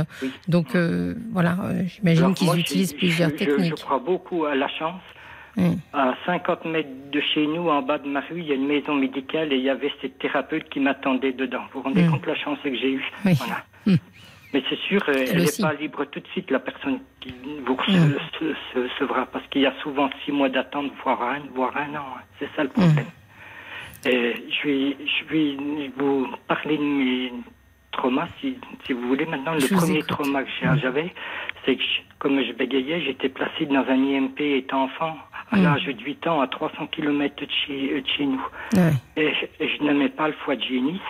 Donc euh, voilà, euh, j'imagine qu'ils utilisent plusieurs techniques. Je, crois beaucoup à la chance. Mm. À 50 mètres de chez nous, en bas de ma rue, il y a une maison médicale et il y avait cette thérapeute qui m'attendait dedans. Vous vous rendez mm. compte la chance que j'ai eue Voilà. Mais c'est sûr, euh, elle n'est pas libre tout de suite, la personne qui vous mm. recevra, parce qu'il y a souvent six mois d'attente, voire un, voire un an. Hein. C'est ça le problème. Mm. Et je, vais, je vais vous parler de mes traumas, si, si vous voulez. Maintenant, le premier trauma que mm. j'avais, c'est que, comme je bégayais, j'étais placé dans un IMP étant enfant, à l'âge de 8 ans, à 300 km de chez, de chez nous. Et, je n'aimais pas le foie de génie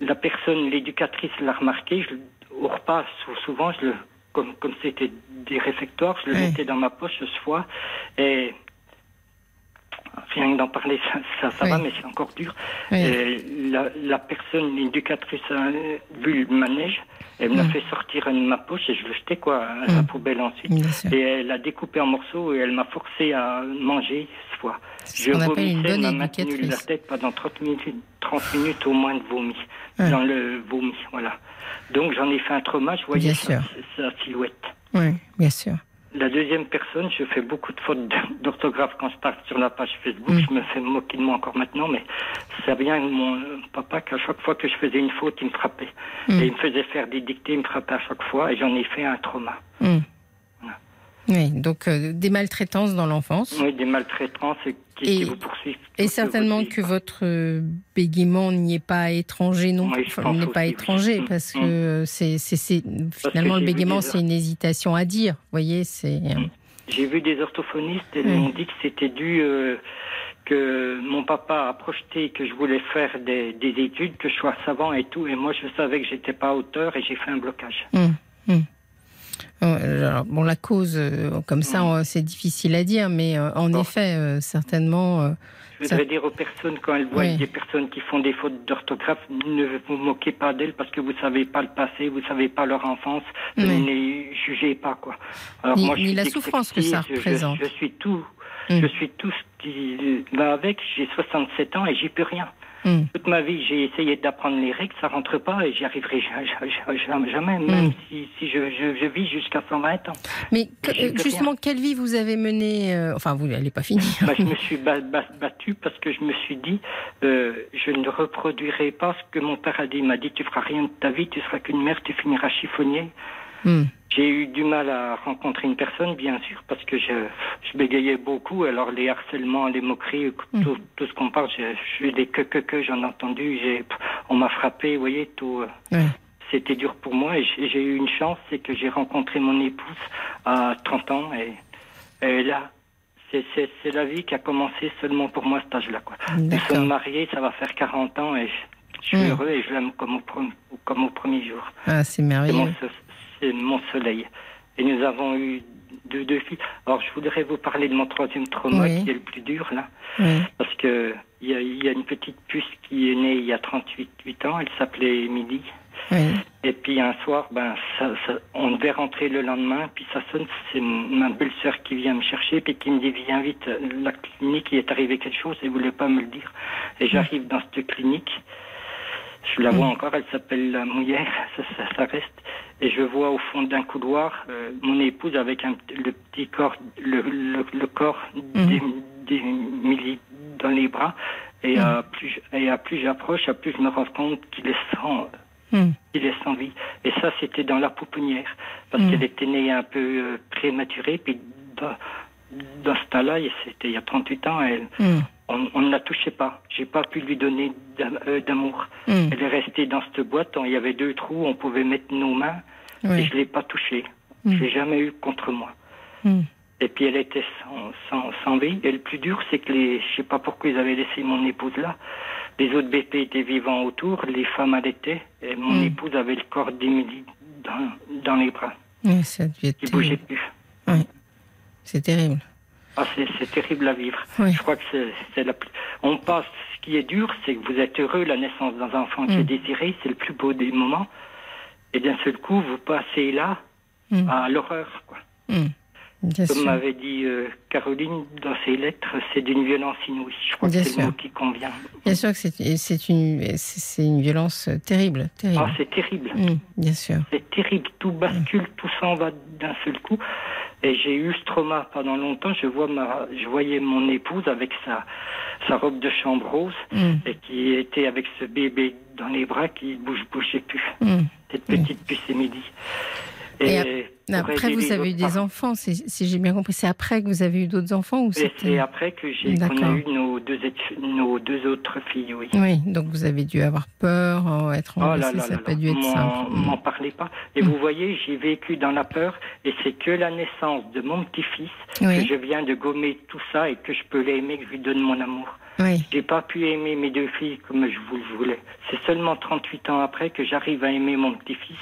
la personne, l'éducatrice l'a remarqué. Je, au repas, souvent, je le, comme comme c'était des réfectoires, je le mettais dans ma poche ce foie. Et rien que d'en parler, ça, ça, va, mais c'est encore dur. la, la, personne, l'éducatrice, a vu le manège. Elle m'a fait sortir de ma poche et je le jetais quoi à la poubelle ensuite. Et elle a découpé en morceaux et elle m'a forcé à manger ce foie. Je vomissais, m'a maintenu la tête pendant 30 minutes, 30 minutes au moins de vomi, dans le vomi, voilà. Donc j'en ai fait un trauma, je voyais sa, silhouette. Oui, bien sûr. La deuxième personne, je fais beaucoup de fautes d'orthographe quand je parle sur la page Facebook. Mm. Je me fais moquer de moi encore maintenant, mais ça vient de mon papa qu'à chaque fois que je faisais une faute, il me frappait. Mm. Et il me faisait faire des dictées, il me frappait à chaque fois, et j'en ai fait un trauma. Mm. Oui, donc euh, des maltraitances dans l'enfance. Oui, des maltraitances qui, vous poursuivent. Et certainement que votre euh, bégaiement n'y est pas étranger non? Plus. n'est pas étranger parce que c'est finalement le bégaiement, c'est une hésitation à dire. Vous voyez, c'est. J'ai vu des orthophonistes et ils m'ont dit que c'était dû euh, que mon papa a projeté que je voulais faire des, études, que je sois savant et tout, et moi je savais que j'étais pas auteur et j'ai fait un blocage. Hum, hum. bon, la cause, euh, comme ça, c'est difficile à dire, mais euh, en effet, euh, certainement. je voudrais dire aux personnes, quand elles voient des personnes qui font des fautes d'orthographe, ne vous moquez pas d'elles parce que vous ne savez pas le passé, vous ne savez pas leur enfance, ne les jugez pas. Quoi. Alors, ni, moi, je la souffrance que ça représente. je suis tout Mm. Je suis tout ce qui va avec. J'ai 67 ans et j'y peux rien. Mm. Toute ma vie, j'ai essayé d'apprendre les règles, ça rentre pas et j'y arriverai jamais, même mm. si, si je, je, vis jusqu'à 120 ans. Mais justement, quelle vie vous avez menée euh, Enfin, vous, n'est pas finie. Bah, je me suis battu parce que je me suis dit, euh, je ne reproduirai pas ce que mon père a dit. Il m'a dit, tu feras rien de ta vie, tu seras qu'une mère, tu finiras chiffonnier. Hmm. J'ai eu du mal à rencontrer une personne, bien sûr, parce que je, je bégayais beaucoup. Alors les harcèlements, les moqueries, hmm. tout, tout, ce qu'on parle, je, eu des que que que j'en ai entendu. J'ai, on m'a frappé, vous voyez, tout. Euh, c'était dur pour moi et j'ai eu une chance, c'est que j'ai rencontré mon épouse à 30 ans et, et là, c'est la vie qui a commencé seulement pour moi à cet âge-là. Nous sommes mariés, ça va faire 40 ans et je, suis hmm. heureux et je l'aime comme au, comme au premier jour. Ah, c'est merveilleux c'est mon soleil. Et nous avons eu deux, deux filles. Alors, je voudrais vous parler de mon troisième trauma qui est le plus dur, là. Parce que il y a, y a, une petite puce qui est née il y a 38 8 ans. Elle s'appelait Émilie. Et puis un soir, ben, ça, ça, on devait rentrer le lendemain, puis ça sonne, c'est ma belle-sœur qui vient me chercher, puis qui me dit viens vite, la clinique, il est arrivé quelque chose, et ne voulait pas me le dire. Et j'arrive dans cette clinique, je la vois mm. encore, elle s'appelle la Mouillère, ça, ça, reste. Et je vois au fond d'un couloir euh, mon épouse avec un, le petit corps, le, le, corps mm. des, dans les bras. Et, mm. à plus, et à plus j'approche, à plus je me rends compte qu'il est sans, est sans vie. Et ça, c'était dans la pouponnière, parce qu'elle était née un peu euh, prématurée. Puis dans, dans ce temps-là, c'était il y a 38 ans, elle, on, ne la touchait pas. J'ai pas pu lui donner euh, d'amour. Hmm. Elle est restée dans cette boîte. Il y avait deux trous, on pouvait mettre nos mains. Et je l'ai pas touchée. Je hmm. Je l'ai jamais eu contre moi. Hmm. Et puis elle était sans, sans, vie. Et le plus dur, c'est que les, je sais pas pourquoi ils avaient laissé mon épouse là. Les autres BP étaient vivants autour, les femmes allaitaient, et mon épouse avait le corps d'Émilie dans, dans les bras. Oui, ça devait être. bougeait plus. Oui. C'est terrible. Ah, c'est terrible à vivre. Je crois que c'est la plus... On passe, ce qui est dur, c'est que vous êtes heureux, la naissance d'un enfant qui est mm. désiré, c'est le plus beau des moments. Et d'un seul coup, vous passez là mm. à l'horreur. Mm. Comme m'avait dit euh, Caroline dans ses lettres, c'est d'une violence inouïe. Je crois que c'est le mot qui convient. Bien sûr que c'est une, une violence terrible. terrible. Ah, c'est terrible. bien sûr. C'est terrible. Tout bascule, tout s'en va d'un seul coup. Et j'ai eu ce trauma pendant longtemps. Je, vois ma, je voyais mon épouse avec sa, sa robe de chambre rose mm. et qui était avec ce bébé dans les bras qui bouge, bougeait plus. Mm. Cette petite puce midi. Et, après, vous avez eu des enfants, si j'ai bien compris. C'est après que vous avez eu d'autres enfants ou C'est après que j'ai eu nos deux, nos deux autres filles, oui. Oui, donc vous avez dû avoir peur, euh, être angoissé, oh ça n'a pas dû être simple. M'en parlez pas. Et vous voyez, j'ai vécu dans la peur et c'est que la naissance de mon petit-fils que je viens de gommer tout ça et que je peux l'aimer, que je lui donne mon amour. Oui. J'ai pas pu aimer mes deux filles comme je vous le voulais. C'est seulement 38 ans après que j'arrive à aimer mon petit-fils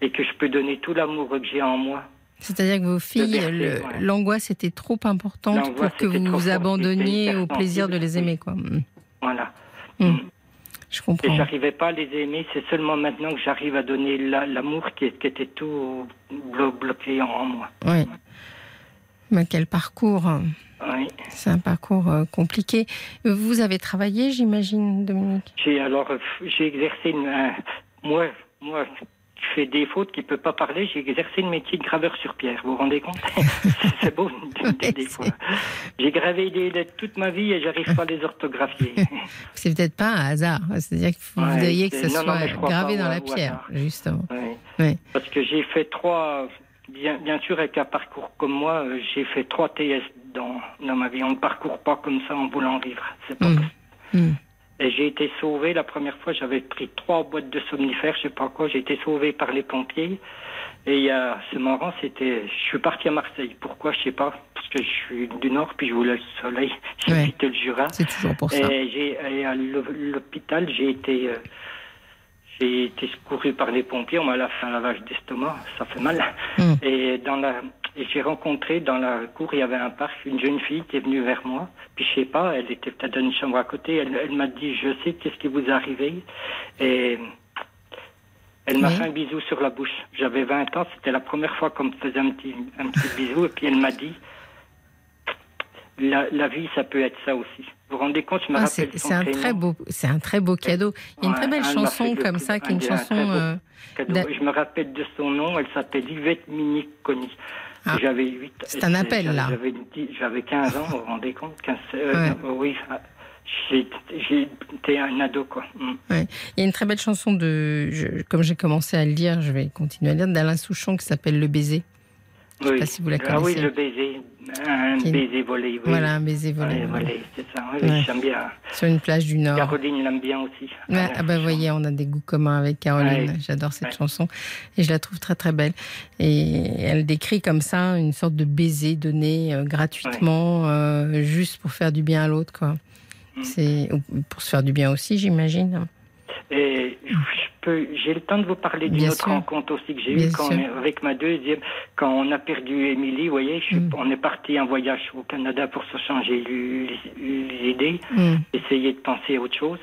et que je peux donner tout l'amour que j'ai en moi. C'est-à-dire que vos filles, l'angoisse était trop importante pour que vous vous abandonniez au plaisir de les aimer, quoi. Mm. Voilà. Mm. Mm. Je comprends. Et j'arrivais pas à les aimer. C'est seulement maintenant que j'arrive à donner l'amour qui, était tout bloqué en moi. Oui. Mais quel parcours. Oui. C'est un parcours euh, compliqué. Vous avez travaillé, j'imagine, Dominique? J'ai alors j'ai exercé une, moi moi fait des fautes, qui ne peut pas parler, j'ai exercé le métier de graveur sur pierre. Vous vous rendez compte C'est beau, des, fois. J'ai gravé des lettres toute ma vie et j'arrive pas à les orthographier. C'est peut-être pas un hasard. C'est-à-dire que vous voudriez que ce soit gravé dans la pierre, justement. Parce que j'ai fait trois, bien, bien sûr, avec un parcours comme moi, euh, j'ai fait trois TS dans, dans ma vie. On ne parcourt pas comme ça en voulant vivre. C'est pas mmh. possible. Mmh. Et j'ai été sauvé la première fois, j'avais pris trois boîtes de somnifères, je sais pas quoi, j'ai été sauvé par les pompiers. Et il y a, c'est marrant, c'était, je suis parti à Marseille. Pourquoi, je sais pas, parce que je suis du Nord, puis je voulais le soleil. J'ai Ouais. quitté le Jura. C'est toujours pour ça. Et j'ai, et à l'hô- l'hôpital, j'ai été, euh, j'ai été secouru par les pompiers. On m'a fait un lavage d'estomac, ça fait mal. Mm. Et dans la, et j'ai rencontré dans la cour, il y avait un parc, une jeune fille qui est venue vers moi. Puis je sais pas, elle était peut-être dans une chambre à côté. Elle, elle m'a dit, je sais qu'est-ce qui vous est arrivé? Et elle m'a Oui. fait un bisou sur la bouche. J'avais 20 ans, c'était la première fois qu'on me faisait un petit, un petit bisou. Et puis elle m'a dit, la, la vie, ça peut être ça aussi. Vous vous rendez compte, je me Ah, rappelle c'est un très beau, c'est un très beau cadeau. Il y a une Ouais, très belle chanson comme ça, qui est une un- un chanson. euh, Je me rappelle de son nom, elle s'appelle Yvette Miniconi. Ah. J'avais 8 C'est un appel, là. J'avais dix- J'avais 15 ans, vous vous rendez compte 15, euh, Ouais. non, Oui, j'étais un ado, quoi. Mm. Il y a une très belle chanson de, je- comme j'ai commencé à le lire, je vais continuer à lire, d'Alain Souchon qui s'appelle Le baiser. Sais Oui. pas si vous la Ah oui, connaissez. le baiser. Un Qui- baiser volé, oui. Voilà, un baiser volé. Ouais, voilà. volé, c'est ça. Oui, Ouais. j'aime bien. Sur une plage du Nord. Caroline l'aime bien aussi. Ouais, Alain ah bah Souchon. voyez, on a des goûts communs avec Caroline. Ouais. J'adore cette Ouais. chanson et je la trouve très très belle. Et elle décrit comme ça une sorte de baiser donné euh, gratuitement, euh, juste pour faire du bien à l'autre, quoi. Mm. C'est ou pour se faire du bien aussi, j'imagine. Et je peux, j'ai le temps de vous parler d'une autre sûr. rencontre aussi que j'ai eue quand on avec ma deuxième, quand on a perdu Émilie, vous voyez, je Mm. on est parti en voyage au Canada pour se changer les, idées, Mm. essayer de penser à autre chose.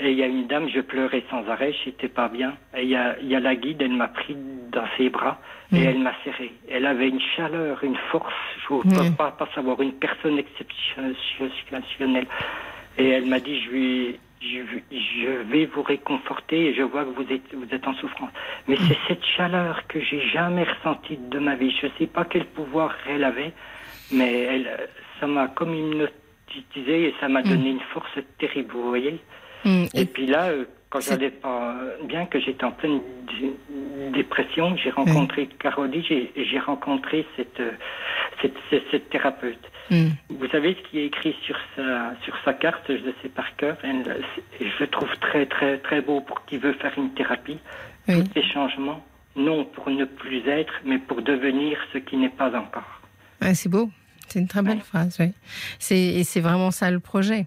Et il y a une dame, je pleurais sans arrêt, j'étais pas bien. Et il y a, il y a la guide, elle m'a pris dans ses bras et Mm. elle m'a serré. Elle avait une chaleur, une force, je ne peux pas, pas savoir, une personne exceptionnelle. Et elle m'a dit, je vais, je, vais- je vais vous réconforter et je vois que vous êtes, vous êtes en souffrance. Mais c'est cette chaleur que j'ai jamais ressentie de ma vie. Je ne sais pas quel pouvoir elle avait, mais elle, ça m'a comme hypnotisé et ça m'a Mm. donné une force terrible, vous voyez. Mm. Et Et- puis là, euh, quand j'allais pas bien, que j'étais en pleine dé- dépression, j'ai rencontré j'ai- et j'ai rencontré cette, cette, cette, cette thérapeute. Mm. Vous savez ce qui est écrit sur sa, sur sa carte, je le sais par cœur, elle- je le trouve très très très beau pour qui veut faire une thérapie. Oui. Tous ces changements, non pour ne plus être, mais pour devenir ce qui n'est pas encore. C'est beau. C'est une très belle Ouais. phrase, oui. C'est, et c'est vraiment ça le projet.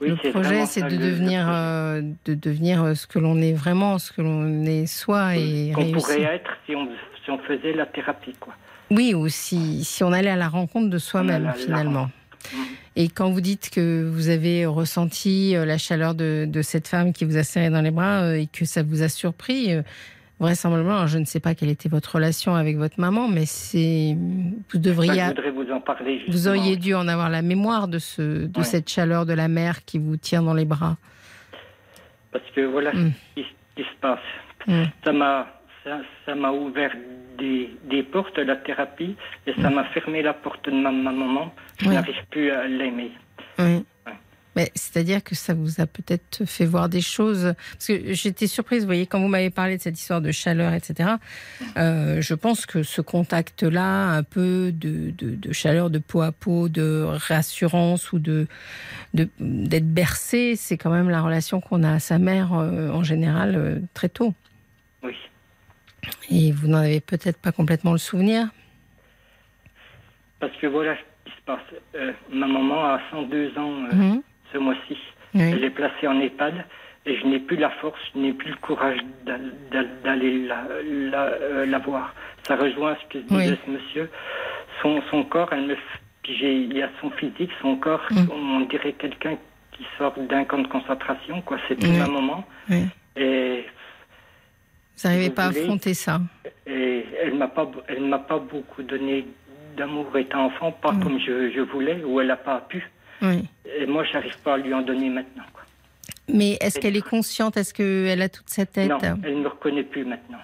Oui, le projet, c'est ça, de devenir, projet. euh, de devenir euh, ce que l'on est vraiment, ce que l'on est soi et qu'on pourrait être si on, si on faisait la thérapie, quoi. Oui, ou si, si on allait à la rencontre de soi-même, finalement. Mhm. Et quand vous dites que vous avez ressenti euh, la chaleur de, de cette femme qui vous a serré dans les bras euh, et que ça vous a surpris, euh, vraisemblablement, alors je ne sais pas quelle était votre relation avec votre maman, mais c'est vous devriez, je voudrais vous en parler. vous justement. auriez dû en avoir la mémoire de ce, de Ouais. cette chaleur de la mer qui vous tient dans les bras. Parce que voilà Mm. ce qui, se passe. Mm. Ça m'a ça, ça m'a ouvert des, des portes la thérapie et ça m'a fermé la porte de ma, ma maman. Je Oui. n'arrive plus à l'aimer. Oui. Mais c'est-à-dire que ça vous a peut-être fait voir des choses. Parce que j'étais surprise, vous voyez, quand vous m'avez parlé de cette histoire de chaleur, etc. euh, je pense que ce contact-là, un peu de, de, de chaleur de peau à peau, de rassurance ou de d'être bercé, c'est quand même la relation qu'on a à sa mère euh, en général euh, très tôt. Oui. Et vous n'en avez peut-être pas complètement le souvenir? Parce que voilà ce qui se passe. Euh, ma maman a 102 ans euh, Mhm. Ce mois-ci. Oui. Elle est placée en EHPAD et je n'ai plus la force, je n'ai plus le courage d'al- d'al- d'aller la, la, euh, la voir. Ça rejoint ce que disait Oui. ce monsieur. Son, son corps, elle me, il y a son physique, son corps, Mm. on dirait quelqu'un qui sort d'un camp de concentration, quoi. C'est Oui. maman. Oui. Et, Vous n'arrivez pas à affronter ça. et elle m'a pas, elle m'a pas beaucoup donné d'amour étant enfant, pas Mm. comme je, je voulais, ou elle n'a pas pu. Oui. Et moi, j'arrive pas à lui en donner maintenant, quoi. Mais est-ce qu'elle est consciente? Est-ce qu'elle a toute sa tête? Non, elle ne me reconnaît plus maintenant.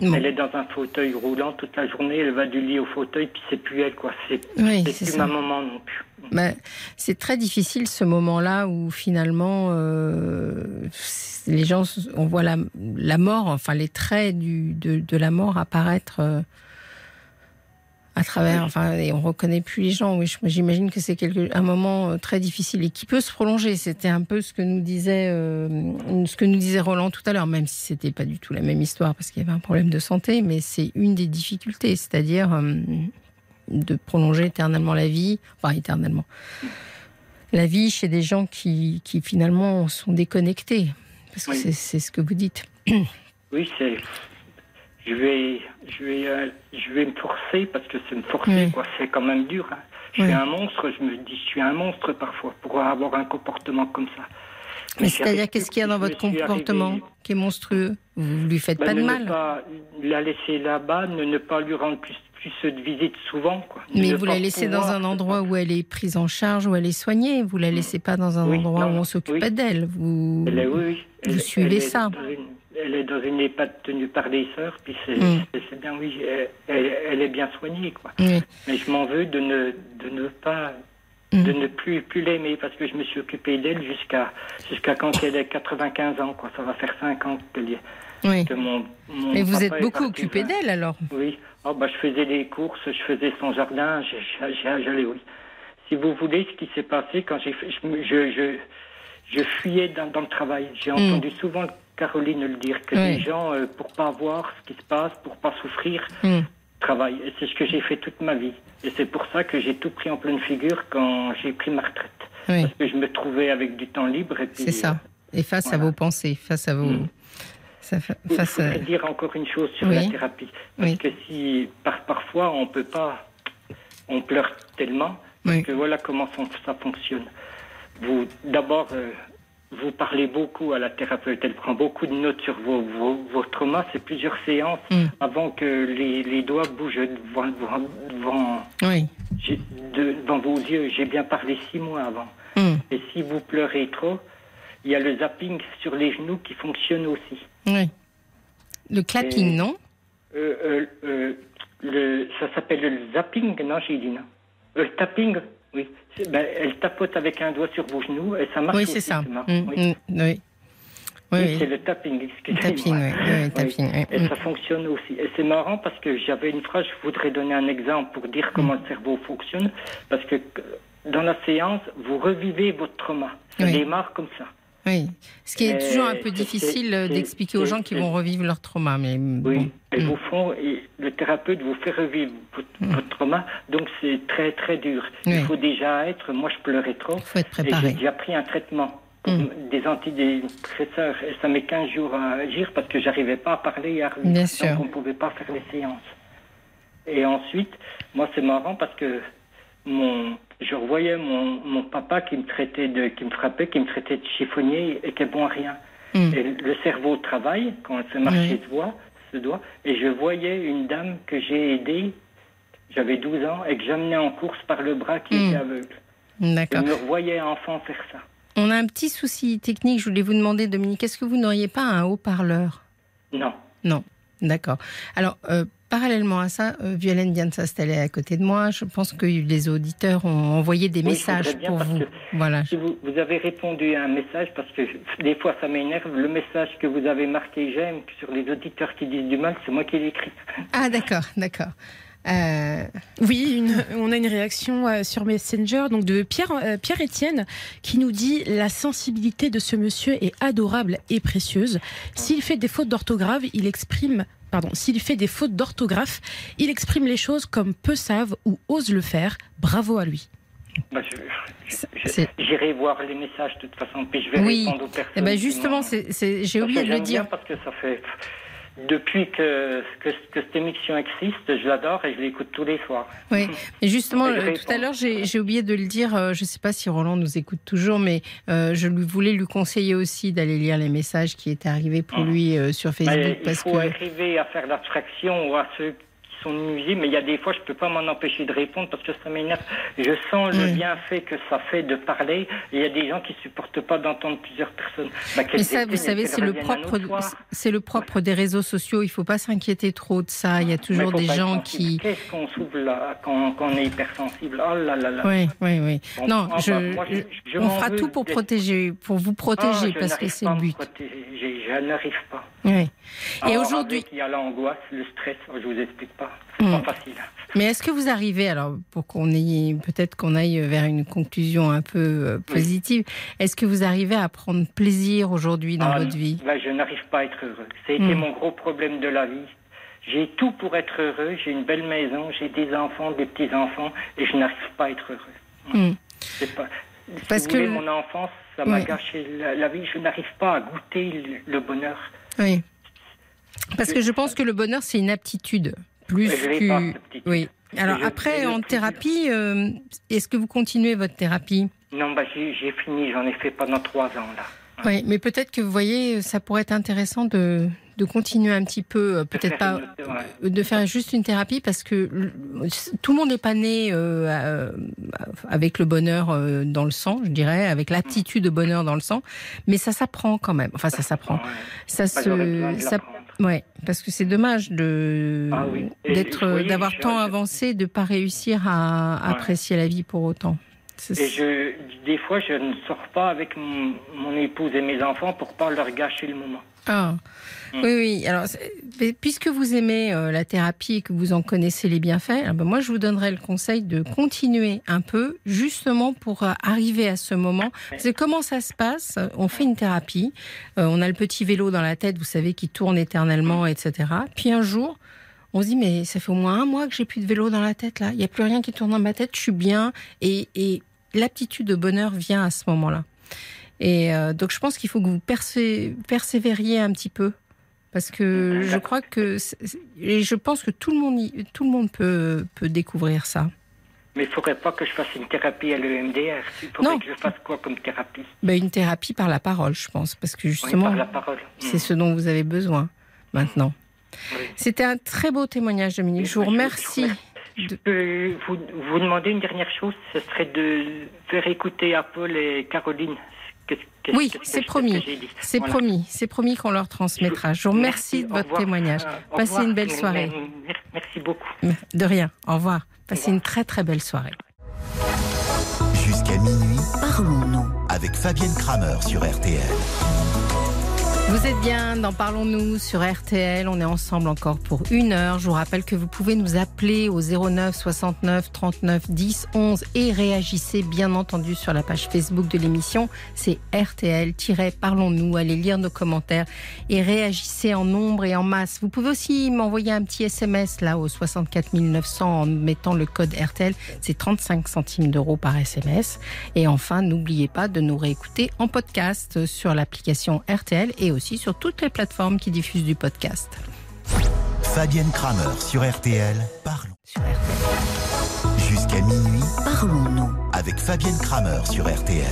Bon. Elle est dans un fauteuil roulant toute la journée, elle va du lit au fauteuil, puis c'est plus elle, quoi. C'est Oui, plus ça. ma maman non plus. Bah, c'est très difficile ce moment-là où finalement euh, les gens, on voit la, la mort, enfin les traits du, de, de la mort apparaître euh, à travers, enfin, et on reconnaît plus les gens. Oui, j'imagine que c'est un moment euh, très difficile et qui peut se prolonger. C'était un peu ce que nous disait, euh, ce que nous disait Roland tout à l'heure, même si c'était pas du tout la même histoire parce qu'il y avait un problème de santé, mais c'est une des difficultés, c'est-à-dire euh, de prolonger éternellement la vie, enfin éternellement, la vie chez des gens qui, qui finalement sont déconnectés, parce que c'est ce que vous dites. Oui, c'est je vais, je vais, euh, je vais me forcer parce que c'est me forcer, quoi. C'est quand même dur. Hein. Je suis un monstre. Je me dis, je suis un monstre parfois pour avoir un comportement comme ça. Mais c'est-à-dire, qu'est-ce qu'il y a dans votre comportement qui est monstrueux? Vous lui faites ben, pas de mal pas La laisser là-bas, ne, ne pas lui rendre plus, plus de visites souvent. Quoi. Mais vous la laissez dans un endroit où elle est prise en charge, où elle est soignée. Vous la laissez pas dans un endroit où on s'occupe d'elle. Vous, oui, vous suivez ça elle est dans une EHPAD tenue par des sœurs, puis c'est mm. bien, oui, elle, est bien soignée, quoi. Mais je m'en veux de ne, de ne pas, de mm. ne plus, plus l'aimer, parce que je me suis occupé d'elle jusqu'à jusqu'à quand elle est 95 ans, quoi. Ça va faire 5 ans qu'elle est. Oui. Que mon, Mais vous êtes beaucoup occupé d'elle, alors Oui. Oh, bah, je faisais les courses, je faisais son jardin, j'allais, oui. Si vous voulez, ce qui s'est passé quand j'ai je, je, je, je fuyais dans, dans, le travail. J'ai mm. entendu souvent Caroline le dire, que les gens, euh, pour pas voir ce qui se passe, pour pas souffrir, hmm. travaillent. Et c'est ce que j'ai fait toute ma vie. Et c'est pour ça que j'ai tout pris en pleine figure quand j'ai pris ma retraite. Parce que je me trouvais avec du temps libre. C'est ça. Et face à vos pensées, face à vos... Hmm. Ça face dire encore une chose sur la thérapie. Parce que si par, parfois on peut pas, on pleure tellement, parce que voilà comment ça fonctionne. Vous, d'abord, euh, vous parlez beaucoup à la thérapeute, elle prend beaucoup de notes sur vos, vos, traumas, c'est plusieurs séances mm. avant que les, les, doigts bougent devant, devant, oui. devant vos yeux. J'ai bien parlé six mois avant. Mm. Et si vous pleurez trop, il y a le zapping sur les genoux qui fonctionne aussi. Oui. Le clapping, non? euh, euh, euh, le, Ça s'appelle le zapping, non, j'ai dit non. Le tapping, oui. Ben, elle tapote avec un doigt sur vos genoux et ça marche. Oui, c'est ça. Mm, oui. oui. Oui, c'est le tapping, Tapping, oui. tapping, Et ça fonctionne aussi. Et c'est marrant parce que j'avais une phrase, je voudrais donner un exemple pour dire comment le cerveau fonctionne. Parce que dans la séance, vous revivez votre trauma. Ça démarre comme ça. Oui, ce qui est toujours un peu difficile d'expliquer aux gens qui vont revivre leur trauma. Mais oui, et mm. font, et le thérapeute vous fait revivre mm. votre, trauma, donc c'est très très dur. Il faut déjà être, moi je pleurais trop, Il faut être préparé. j'ai déjà pris un traitement. Mm. Des antidépresseurs et ça met 15 jours à agir parce que j'arrivais pas à parler à Bien sûr. donc on pouvait pas faire les séances. Et ensuite, moi c'est marrant parce que mon, je revoyais mon, mon, papa qui me traitait de, qui me frappait, qui me traitait de chiffonnier et qui est bon à rien. Hmm. Et le cerveau travaille quand elle se marcher de voix, se doit, et je voyais une dame que j'ai aidée, j'avais 12 ans, et que j'amenais en course par le bras qui était hmm. aveugle. D'accord. Je me revoyais enfant faire ça. On a un petit souci technique, je voulais vous demander, Dominique, est-ce que vous n'auriez pas un haut-parleur? Non. Non, d'accord. Alors, euh, Parallèlement à ça, euh, Violaine vient de s'installer à côté de moi. Je pense que les auditeurs ont envoyé des messages pour vous. Voilà. Si vous, avez répondu à un message, parce que des fois ça m'énerve, le message que vous avez marqué j'aime sur les auditeurs qui disent du mal, c'est moi qui l'ai écrit. Ah d'accord, d'accord. Euh, oui, on a une réaction euh, sur Messenger donc de Pierre, Pierre Étienne qui nous dit la sensibilité de ce monsieur est adorable et précieuse. S'il fait des fautes d'orthographe, il exprime pardon, s'il fait des fautes d'orthographe, il exprime les choses comme peu savent ou osent le faire. Bravo à lui. Bah, j'irai voir les messages de toute façon, puis je vais répondre aux personnes. Eh ben justement, j'ai oublié de le dire. Parce que ça fait depuis que, que, cette émission existe, je l'adore et je l'écoute tous les soirs. Oui, mais justement, euh, tout à l'heure, j'ai oublié de le dire. Euh, je ne sais pas si Roland nous écoute toujours, mais euh, je lui voulais lui conseiller aussi d'aller lire les messages qui étaient arrivés pour mmh. lui sur Facebook. parce il faut arriver à faire l'abstraction à ceux son musée, mais il y a des fois, je ne peux pas m'en empêcher de répondre parce que ça m'énerve. Je sens le bienfait que ça fait de parler. Il y a des gens qui ne supportent pas d'entendre plusieurs personnes. Bah, mais ça, vous savez, c'est le propre, c'est le propre des réseaux sociaux. Il ne faut pas s'inquiéter trop de ça. Il y a toujours des gens qui. Qu'est-ce qu'on souffle là quand, on est hypersensible? Oh là là là. Oui, oui, oui. non, je, on fera tout pour protéger, pour vous protéger, ah, parce que c'est le but. Je n'arrive pas. Oui. Et aujourd'hui. Il y a l'angoisse, le stress, je vous explique pas. C'est pas mm. facile. Mais est-ce que vous arrivez, alors pour qu'on ait peut-être qu'on aille vers une conclusion un peu euh, positive, est-ce que vous arrivez à prendre plaisir aujourd'hui dans ah, votre vie? Je n'arrive pas à être heureux. C'était mm. mon gros problème de la vie. J'ai tout pour être heureux. J'ai une belle maison, j'ai des enfants, des petits enfants, et je n'arrive pas à être heureux. Mm. C'est pas. Parce que mon enfance, ça m'a gâché la, vie. Je n'arrive pas à goûter le bonheur. Oui. Parce que je pense que le bonheur, c'est une aptitude. Plus que. Oui. Alors après, en thérapie, euh, est-ce que vous continuez votre thérapie? Non, bah, j'ai fini, j'en ai fait pendant trois ans là. Oui, mais peut-être que vous voyez, ça pourrait être intéressant de, de continuer un petit peu, euh, peut-être pas, de faire juste une thérapie parce que tout le monde n'est pas né euh, avec le bonheur dans le sang, je dirais, avec l'attitude de bonheur dans le sang, mais ça s'apprend quand même. Enfin, ça s'apprend. Ça bah, se, ça, Ouais, parce que c'est dommage de ah d'être d'avoir tant avancé de pas réussir à apprécier la vie pour autant. Et je, des fois, je ne sors pas avec mon, épouse et mes enfants pour pas leur gâcher le moment. Ah. Mm. Oui, oui. Alors, puisque vous aimez euh, la thérapie et que vous en connaissez les bienfaits, ah ben, moi, je vous donnerais le conseil de continuer un peu, justement pour euh, arriver à ce moment. C'est comment ça se passe? On fait une thérapie, euh, on a le petit vélo dans la tête, vous savez, qui tourne éternellement, etc. Puis un jour, on se dit mais ça fait au moins un mois que j'ai plus de vélo dans la tête là. Il n'y a plus rien qui tourne dans ma tête. Je suis bien et, et l'aptitude de bonheur vient à ce moment-là. Et euh, donc je pense qu'il faut que vous persévériez un petit peu. Parce que je crois que. Et je pense que tout le monde, tout le monde peut, peut découvrir ça. Mais il ne faudrait pas que je fasse une thérapie à l'EMDR. Il faudrait que je fasse quoi comme thérapie? Ben, Une thérapie par la parole, je pense. Parce que justement, c'est ce dont vous avez besoin maintenant. C'était un très beau témoignage, Dominique. Je vous remercie. Je peux vous, vous demander une dernière chose, ce serait de faire écouter à Paul et Caroline oui, c'est promis. C'est promis. C'est promis qu'on leur transmettra. Je vous remercie de votre témoignage. Euh, Passez une belle soirée. Merci beaucoup. De rien. Au revoir. Passez une très très belle soirée. Jusqu'à minuit, parlons-nous avec Fabienne Kramer sur RTL. Vous êtes bien dans Parlons-nous sur RTL. On est ensemble encore pour une heure. Je vous rappelle que vous pouvez nous appeler au 09 69 39 10 11 et réagissez bien entendu sur la page Facebook de l'émission. C'est RTL-Parlons-nous. Allez lire nos commentaires et réagissez en nombre et en masse. Vous pouvez aussi m'envoyer un petit SMS là au 64 900 en mettant le code RTL. C'est 35 centimes d'euros par SMS. Et enfin, n'oubliez pas de nous réécouter en podcast sur l'application RTL et aussi sur toutes les plateformes qui diffusent du podcast. Fabienne Kramer sur RTL, parlons. Jusqu'à minuit, parlons-nous avec Fabienne Kramer sur RTL.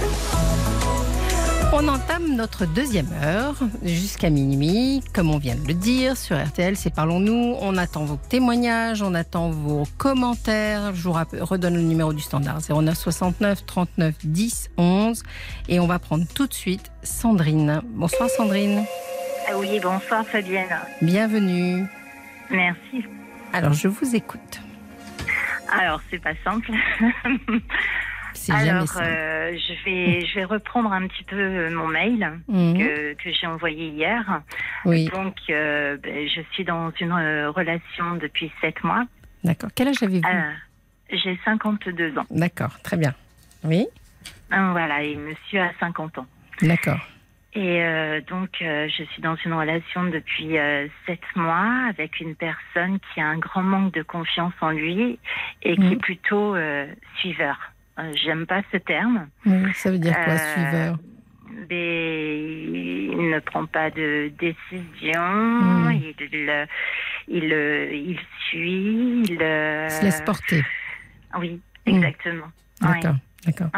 On entame notre deuxième heure jusqu'à minuit, comme on vient de le dire, sur RTL, c'est Parlons-nous. On attend vos témoignages, on attend vos commentaires. Je vous redonne le numéro du standard 09 69 39 10 11. Et on va prendre tout de suite Sandrine. Bonsoir Sandrine. Ah oui, bonsoir Fabienne. Bienvenue. Merci. Alors je vous écoute. Alors c'est pas simple. Alors, euh, je vais je vais reprendre un petit peu mon mail mhm. que, que j'ai envoyé hier. Oui. Donc, euh, je suis dans une euh, relation depuis sept mois. D'accord. Quel âge avez-vous? J'ai 52 ans. D'accord, très bien. Oui. Voilà, et monsieur a 50 ans. D'accord. Et donc, je suis dans une relation depuis sept mois avec une personne qui a un grand manque de confiance en lui et qui est mhm. plutôt suiveur. Euh, j'aime pas ce terme. ça veut dire quoi, euh, suiveur? mais il ne prend pas de décision, hmm. il, il, il, suit, il se laisse porter. Oui, hmm. exactement. D'accord, d'accord.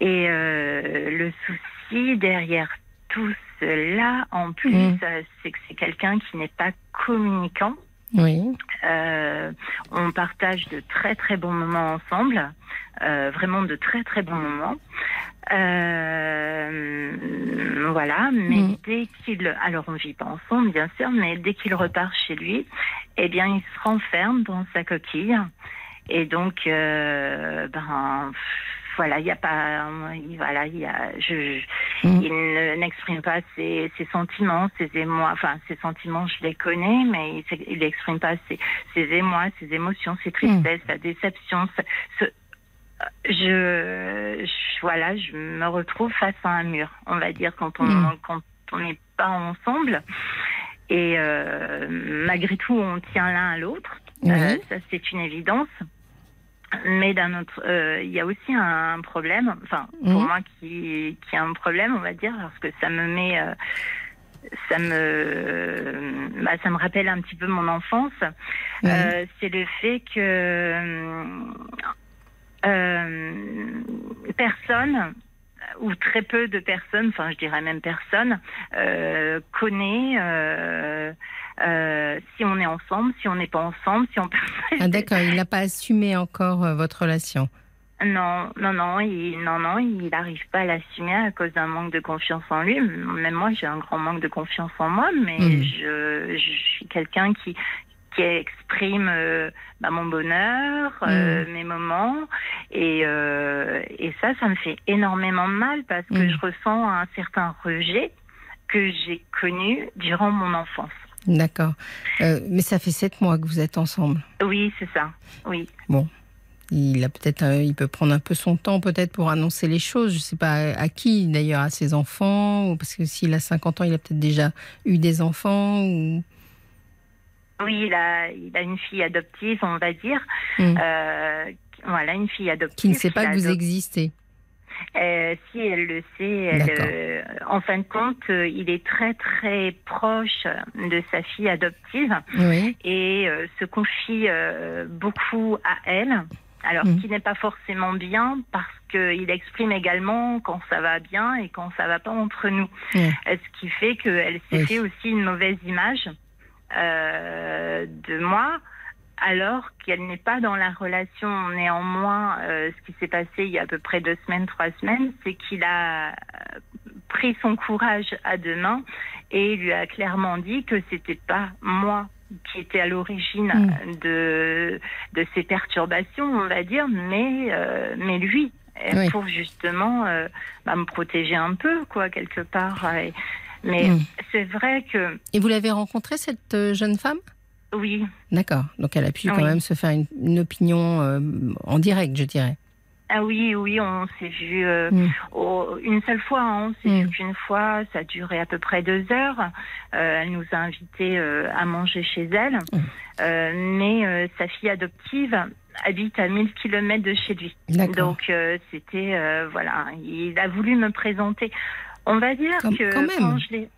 Et euh, le souci derrière tout cela, en plus, hmm. c'est que c'est quelqu'un qui n'est pas communicant. Oui. Euh, on partage de très très bons moments ensemble, euh, vraiment de très très bons moments. Euh, voilà, mais mm. dès qu'il, alors on vit pas ensemble bien sûr, mais dès qu'il repart chez lui, eh bien il se renferme dans sa coquille et donc ben voilà, il y a pas, voilà, il y a, je, il n'exprime pas ses, ses, sentiments, ses émois. Enfin, ses sentiments, je les connais, mais il n'exprime pas ses, ses, émois, ses émotions, ses tristesses, mm. sa déception. Ce, je, voilà, je me retrouve face à un mur, on va dire, quand on mm. quand on n'est pas ensemble. Et euh, malgré tout, on tient l'un à l'autre. Euh, ça, c'est une évidence. Mais d'un autre, euh, il y a aussi un problème, enfin pour mhm. moi qui, qui a un problème, on va dire, parce que ça me met, euh, ça me, bah, ça me rappelle un petit peu mon enfance. Euh, c'est le fait que personne ou très peu de personnes, enfin je dirais même personne, connaît euh, si on est ensemble, si on n'est pas ensemble, si on Ah d'accord, il n'a pas assumé encore euh, votre relation. Non, non, non, il, non, non, il n'arrive pas à l'assumer à cause d'un manque de confiance en lui. Même moi, j'ai un grand manque de confiance en moi, mais hmm. je, suis quelqu'un qui, qui exprime euh, bah, mon bonheur, hmm. mes moments. Et, et ça, ça me fait énormément de mal parce que hmm. je ressens un certain rejet que j'ai connu durant mon enfance. D'accord. Euh, mais ça fait sept mois que vous êtes ensemble. Oui, c'est ça. Oui. Bon. Il a peut-être, euh, il peut prendre un peu son temps peut-être pour annoncer les choses. Je ne sais pas à qui d'ailleurs, à ses enfants, ou parce que s'il a 50 ans, il a peut-être déjà eu des enfants. Ou... Oui, il a, il a une fille adoptive, on va dire. Euh, voilà, une fille adoptive. Qui ne sait pas que vous existez. Euh, si elle le sait, elle, euh, en fin de compte, euh, il est très très proche de sa fille adoptive et se confie beaucoup à elle. Alors, ce mm. qui n'est pas forcément bien parce qu'il exprime également quand ça va bien et quand ça va pas entre nous. Ce qui fait qu'elle s'est fait aussi une mauvaise image de moi alors qu'elle n'est pas dans la relation. Néanmoins, euh, ce qui s'est passé il y a à peu près deux semaines, trois semaines, c'est qu'il a euh, pris son courage à deux mains et lui a clairement dit que c'était pas moi qui était à l'origine mm. de, de ces perturbations, on va dire, mais, euh, mais lui, pour justement bah, me protéger un peu, quoi, quelque part. mais mm. c'est vrai que... Et vous l'avez rencontrée, cette jeune femme? Oui. D'accord. Donc elle a pu quand même se faire une, opinion euh, en direct, je dirais. Ah oui, oui, on s'est vu euh, mm. une seule fois. Hein, on s'est mm. vu qu'une fois. Ça a duré à peu près deux heures. Euh, elle nous a invités à manger chez elle. Mm. mais sa fille adoptive habite à 1000 km de chez lui. Donc c'était voilà, il a voulu me présenter. On va dire que quand même. je l'ai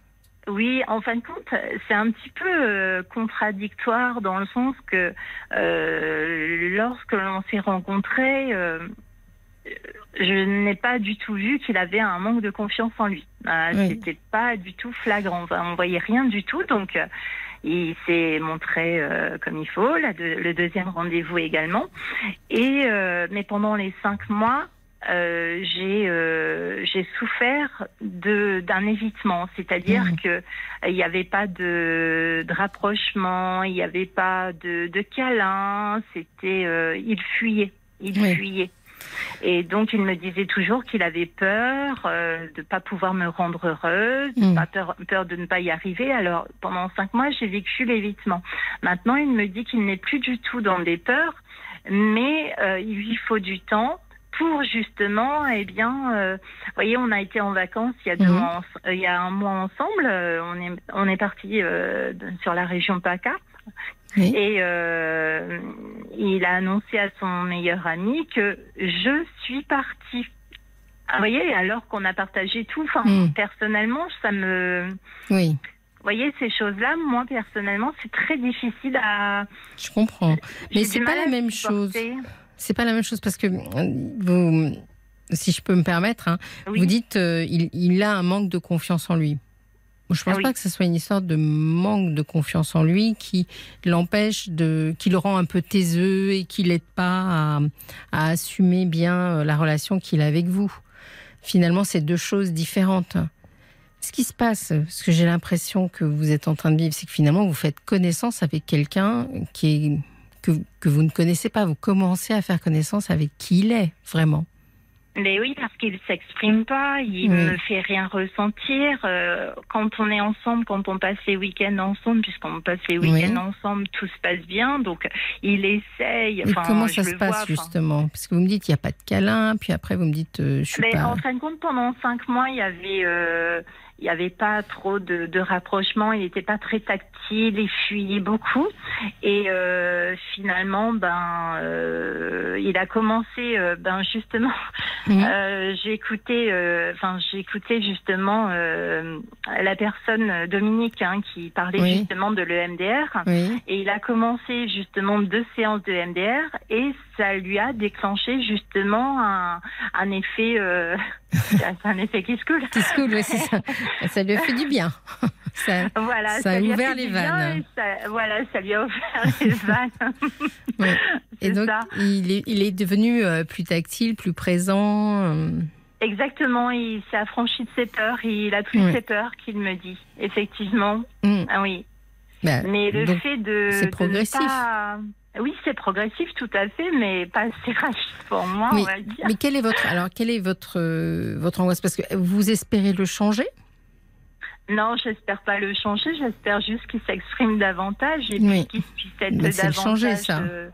oui, en fin de compte, c'est un petit peu euh, contradictoire dans le sens que euh, lorsque l'on s'est rencontrés, euh, je n'ai pas du tout vu qu'il avait un manque de confiance en lui. C'était pas du tout flagrant. On voyait rien du tout, donc il s'est montré comme il faut. le deuxième rendez-vous également. Et mais pendant les cinq mois, euh, j'ai euh, j'ai souffert de d'un évitement, c'est-à-dire mmh. que euh, n'y avait pas de, de rapprochement, il n'y avait pas de, de câlin, c'était euh, il fuyait, il fuyait. Et donc il me disait toujours qu'il avait peur euh, de pas pouvoir me rendre heureuse, mmh. pas peur, peur de ne pas y arriver. Alors pendant cinq mois j'ai vécu l'évitement. Maintenant il me dit qu'il n'est plus du tout dans des peurs, mais il lui faut du temps pour justement, eh bien, euh, voyez, on a été en vacances il y a deux mhm. mois, il y a un mois ensemble. Euh, on est on est parti euh, sur la région PACA. Et euh, il a annoncé à son meilleur ami que je suis partie. Vous voyez, alors qu'on a partagé tout. Enfin, mhm. personnellement, ça me. Oui. Vous voyez, ces choses-là, moi, personnellement, c'est très difficile à. Je comprends. Mais c'est pas la même chose. C'est pas la même chose parce que vous, si je peux me permettre, hein, vous dites euh, il, a un manque de confiance en lui. Je pense ah pas que ce soit une histoire de manque de confiance en lui qui l'empêche de, qui le rend un peu taiseux et qui l'aide pas à, assumer bien euh, la relation qu'il a avec vous. Finalement, c'est deux choses différentes. Ce qui se passe, ce que j'ai l'impression que vous êtes en train de vivre, c'est que finalement vous faites connaissance avec quelqu'un qui est que, vous ne connaissez pas. Vous commencez à faire connaissance avec qui il est, vraiment. Mais oui, parce qu'il s'exprime pas, il ne me fait rien ressentir. Euh, quand on est ensemble, quand on passe les week-ends ensemble, puisqu'on passe les week-ends ensemble, tout se passe bien. Donc, il essaye. Et comment ça se passe justement? Parce que vous me dites il n'y a pas de câlin, puis après vous me dites euh, je suis Mais pas. En fin de compte, pendant cinq mois, il y avait. Euh, il n'y avait pas trop de, de rapprochement, il n'était pas très tactile, il fuyait beaucoup. Et euh, finalement, ben, euh, il a commencé, euh, ben justement, mmh. j'ai écouté, enfin j'ai écouté justement la personne Dominique hein, qui parlait oui. justement de l'EMDR, oui. et il a commencé justement deux séances de MDR et ça lui a déclenché justement un, un effet, c'est un effet qui se coule. Qui se coule, oui, c'est ça. Ça lui a fait du bien. Ça, voilà, ça, a ouvert a les vannes. Ça, voilà, ça lui a ouvert les vannes. Et donc, il est, il est, devenu euh, plus tactile, plus présent. Euh... Exactement, il s'est affranchi de ses peurs, il a plus oui. ses peurs qu'il me dit, effectivement. Mm. Ah oui. Bah, mais le fait de. C'est progressif. De pas... Oui, c'est progressif, tout à fait, mais pas assez rapide pour moi, oui. on va dire. Mais quelle est votre, alors, quelle est votre, euh, votre angoisse? Parce que vous espérez le changer? Non, j'espère pas le changer. J'espère juste qu'il s'exprime davantage et oui. qu'il puisse être Mais davantage. changer ça. Euh,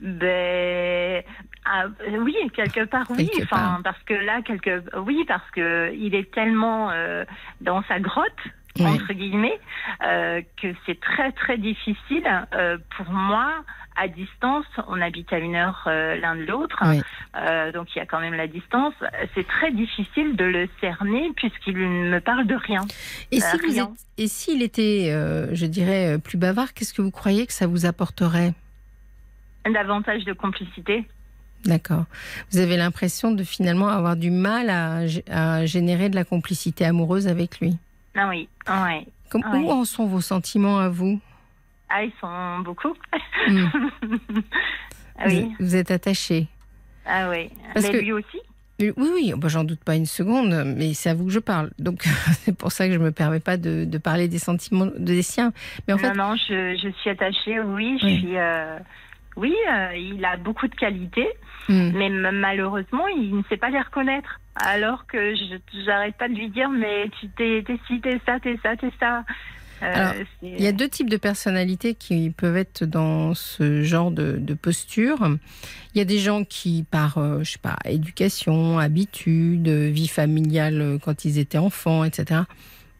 ben ah, oui, quelque part oui. Quelque enfin, part. parce que là, quelque oui, parce que il est tellement euh, dans sa grotte Oui. entre guillemets euh, que c'est très très difficile euh, pour moi à distance. On habite à une heure euh, l'un de l'autre, Oui. euh, donc il y a quand même la distance. C'est très difficile de le cerner puisqu'il ne me parle de rien. Et si vous rien. êtes, et s'il était, je dirais, plus bavard, qu'est-ce que vous croyez que ça vous apporterait? Davantage de complicité. D'accord. Vous avez l'impression de finalement avoir du mal à générer de la complicité amoureuse avec lui? Ah oui, ah ouais. Comme, Ouais. Où en sont vos sentiments à vous? Ah, ils sont beaucoup. Hmm. ah oui, vous, vous êtes attaché ah oui. Parce Mais que- lui aussi? Oui, oui, bah, j'en doute pas une seconde, mais c'est à vous que je parle. Donc c'est pour ça que je me permets pas de, de parler des sentiments de- des siens. Mais en fait, Non, non, je, je suis attachée, oui. Je Oui. suis, euh, oui, euh, il a beaucoup de qualités, hmm, mais malheureusement, il ne sait pas les reconnaître. Alors que je j'arrête pas de lui dire, mais tu t'es t'es ci, t'es ça, t'es ça, t'es ça. Euh, Alors, il y a deux types de personnalités qui peuvent être dans ce genre de, de posture. Il y a des gens qui, par, euh, je sais pas, éducation, habitude, vie familiale euh, quand ils étaient enfants, etc.,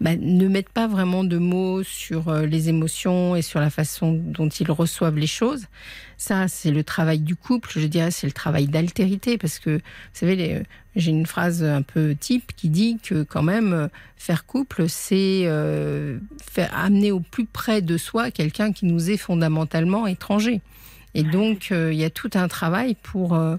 bah, ne mettent pas vraiment de mots sur euh, les émotions et sur la façon dont ils reçoivent les choses. Ça, c'est le travail du couple, je dirais, c'est le travail d'altérité, parce que, vous savez, les- j'ai une phrase un peu type qui dit que quand même, euh, faire couple, c'est euh, faire amener au plus près de soi quelqu'un qui nous est fondamentalement étranger. Et donc, euh, il y a tout un travail pour euh,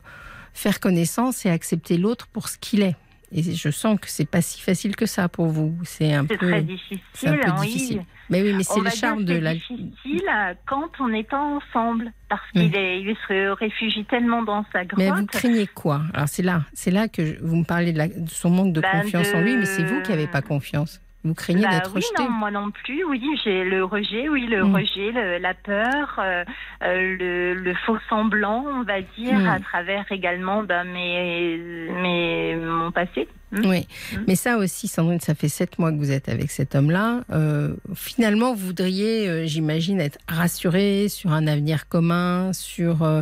faire connaissance et accepter l'autre pour ce qu'il est. Et je sens que c'est pas si facile que ça pour vous. C'est un c'est peu, très difficile. c'est un peu oui. difficile. Mais oui, mais c'est le charme de c'est la. difficile euh, quand on pas ensemble, parce Mm. qu'il est, il se réfugie tellement dans sa grotte. Mais vous craignez quoi? Alors c'est là, c'est là que je- vous me parlez de, la- de son manque de Ben, confiance en lui, mais c'est vous qui n'avez pas confiance. Vous craignez Bah d'être oui, rejeté. non, moi non plus. Oui, j'ai le rejet, oui, le Mm. rejet, le- la peur, euh, euh, le, le faux semblant, on va dire, Mm. à travers également ben, mes, mes, mon passé. Mm. Oui, Mm. mais ça aussi, Sandrine, ça fait sept mois que vous êtes avec cet homme-là. Euh, finalement, vous voudriez, euh, j'imagine, être rassuré sur un avenir commun, sur. euh,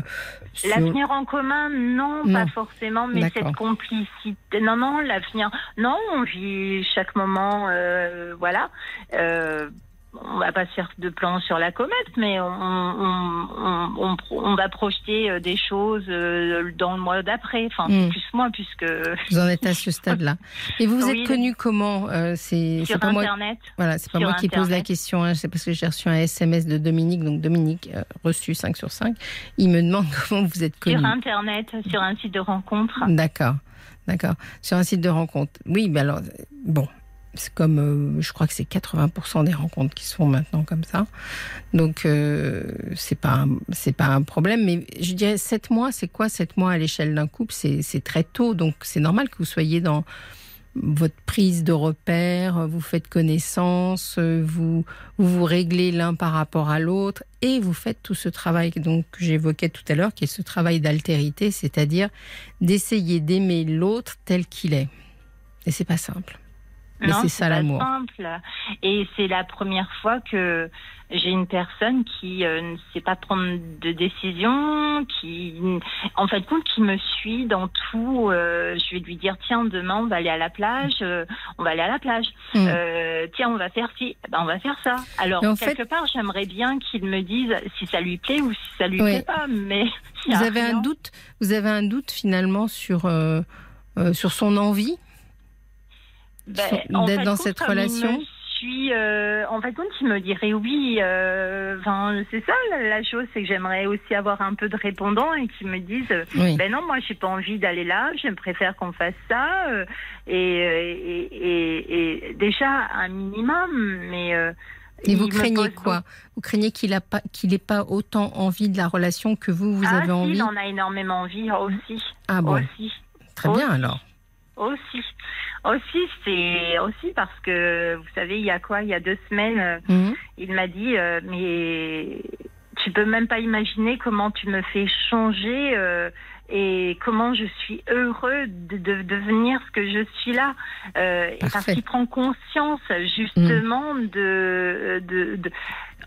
sur- L'avenir en commun, non, Non. pas forcément, mais cette complicité. Non, non, l'avenir. Non, on vit chaque moment, euh, voilà. On va pas se faire de plans sur la comète, mais on, on, on, on, pro- on va projeter euh, des choses euh, dans le mois d'après. Enfin, Mm. c'est plus moi, puisque Vous en êtes à ce stade-là. Et vous vous Oui, êtes connu comment Euh, C'est sur pas moi. Internet. Voilà, c'est pas moi qui pose la question. hein. C'est parce que j'ai reçu un SMS de Dominique. Donc Dominique euh, reçu 5 sur 5. Il me demande comment vous êtes connu. Sur Internet, sur un site de rencontre. D'accord, d'accord. Sur un site de rencontre. Oui, mais alors, bon, c'est comme, euh, je crois que c'est 80% des rencontres qui se font maintenant comme ça. Donc, euh, c'est pas, c'est pas un problème. Mais je dirais 7 mois, c'est quoi 7 mois à l'échelle d'un couple? C'est très tôt. Donc, c'est normal que vous soyez dans, votre prise de repère, vous faites connaissance, vous vous, vous réglez l'un par rapport à l'autre et vous faites tout ce travail donc, que j'évoquais tout à l'heure, qui est ce travail d'altérité, c'est-à-dire d'essayer d'aimer l'autre tel qu'il est. Et c'est pas simple. Mais c'est ça l'amour. simple. Et c'est la première fois que j'ai une personne qui euh, ne sait pas prendre de décision, qui, en fait, compte, qui me suit dans tout. Euh, je vais lui dire tiens, demain on va aller à la plage, euh, on va aller à la plage. Mm. tiens, on va faire ci, eh ben, on va faire ça. Alors quelque part, j'aimerais bien qu'il me dise si ça lui plaît ou si ça lui plaît pas. Mais vous avez un doute, vous avez un doute finalement sur sur son envie ben, d'être dans cette relation suis, euh, en fait, quand il me dirait oui, euh, c'est ça la, chose, c'est que j'aimerais aussi avoir un peu de répondants et qu'ils me disent, ben non, moi, j'ai pas envie d'aller là, je préfère qu'on fasse ça, euh, et, et, déjà un minimum, mais. et vous craignez quoi Vous craignez qu'il a pas qu'il n'ait pas autant envie de la relation que vous vous ah, avez si, envie Il en a énormément envie aussi. Ah bon. Aussi. Très bien alors. Aussi. Aussi, c'est aussi parce que, vous savez, il y a quoi? Il y a deux semaines, euh, mhm. il m'a dit, euh, mais tu peux même pas imaginer comment tu me fais changer euh, et comment je suis heureux de, devenir ce que je suis là. parce qu'il prend conscience justement mhm. de, de, de,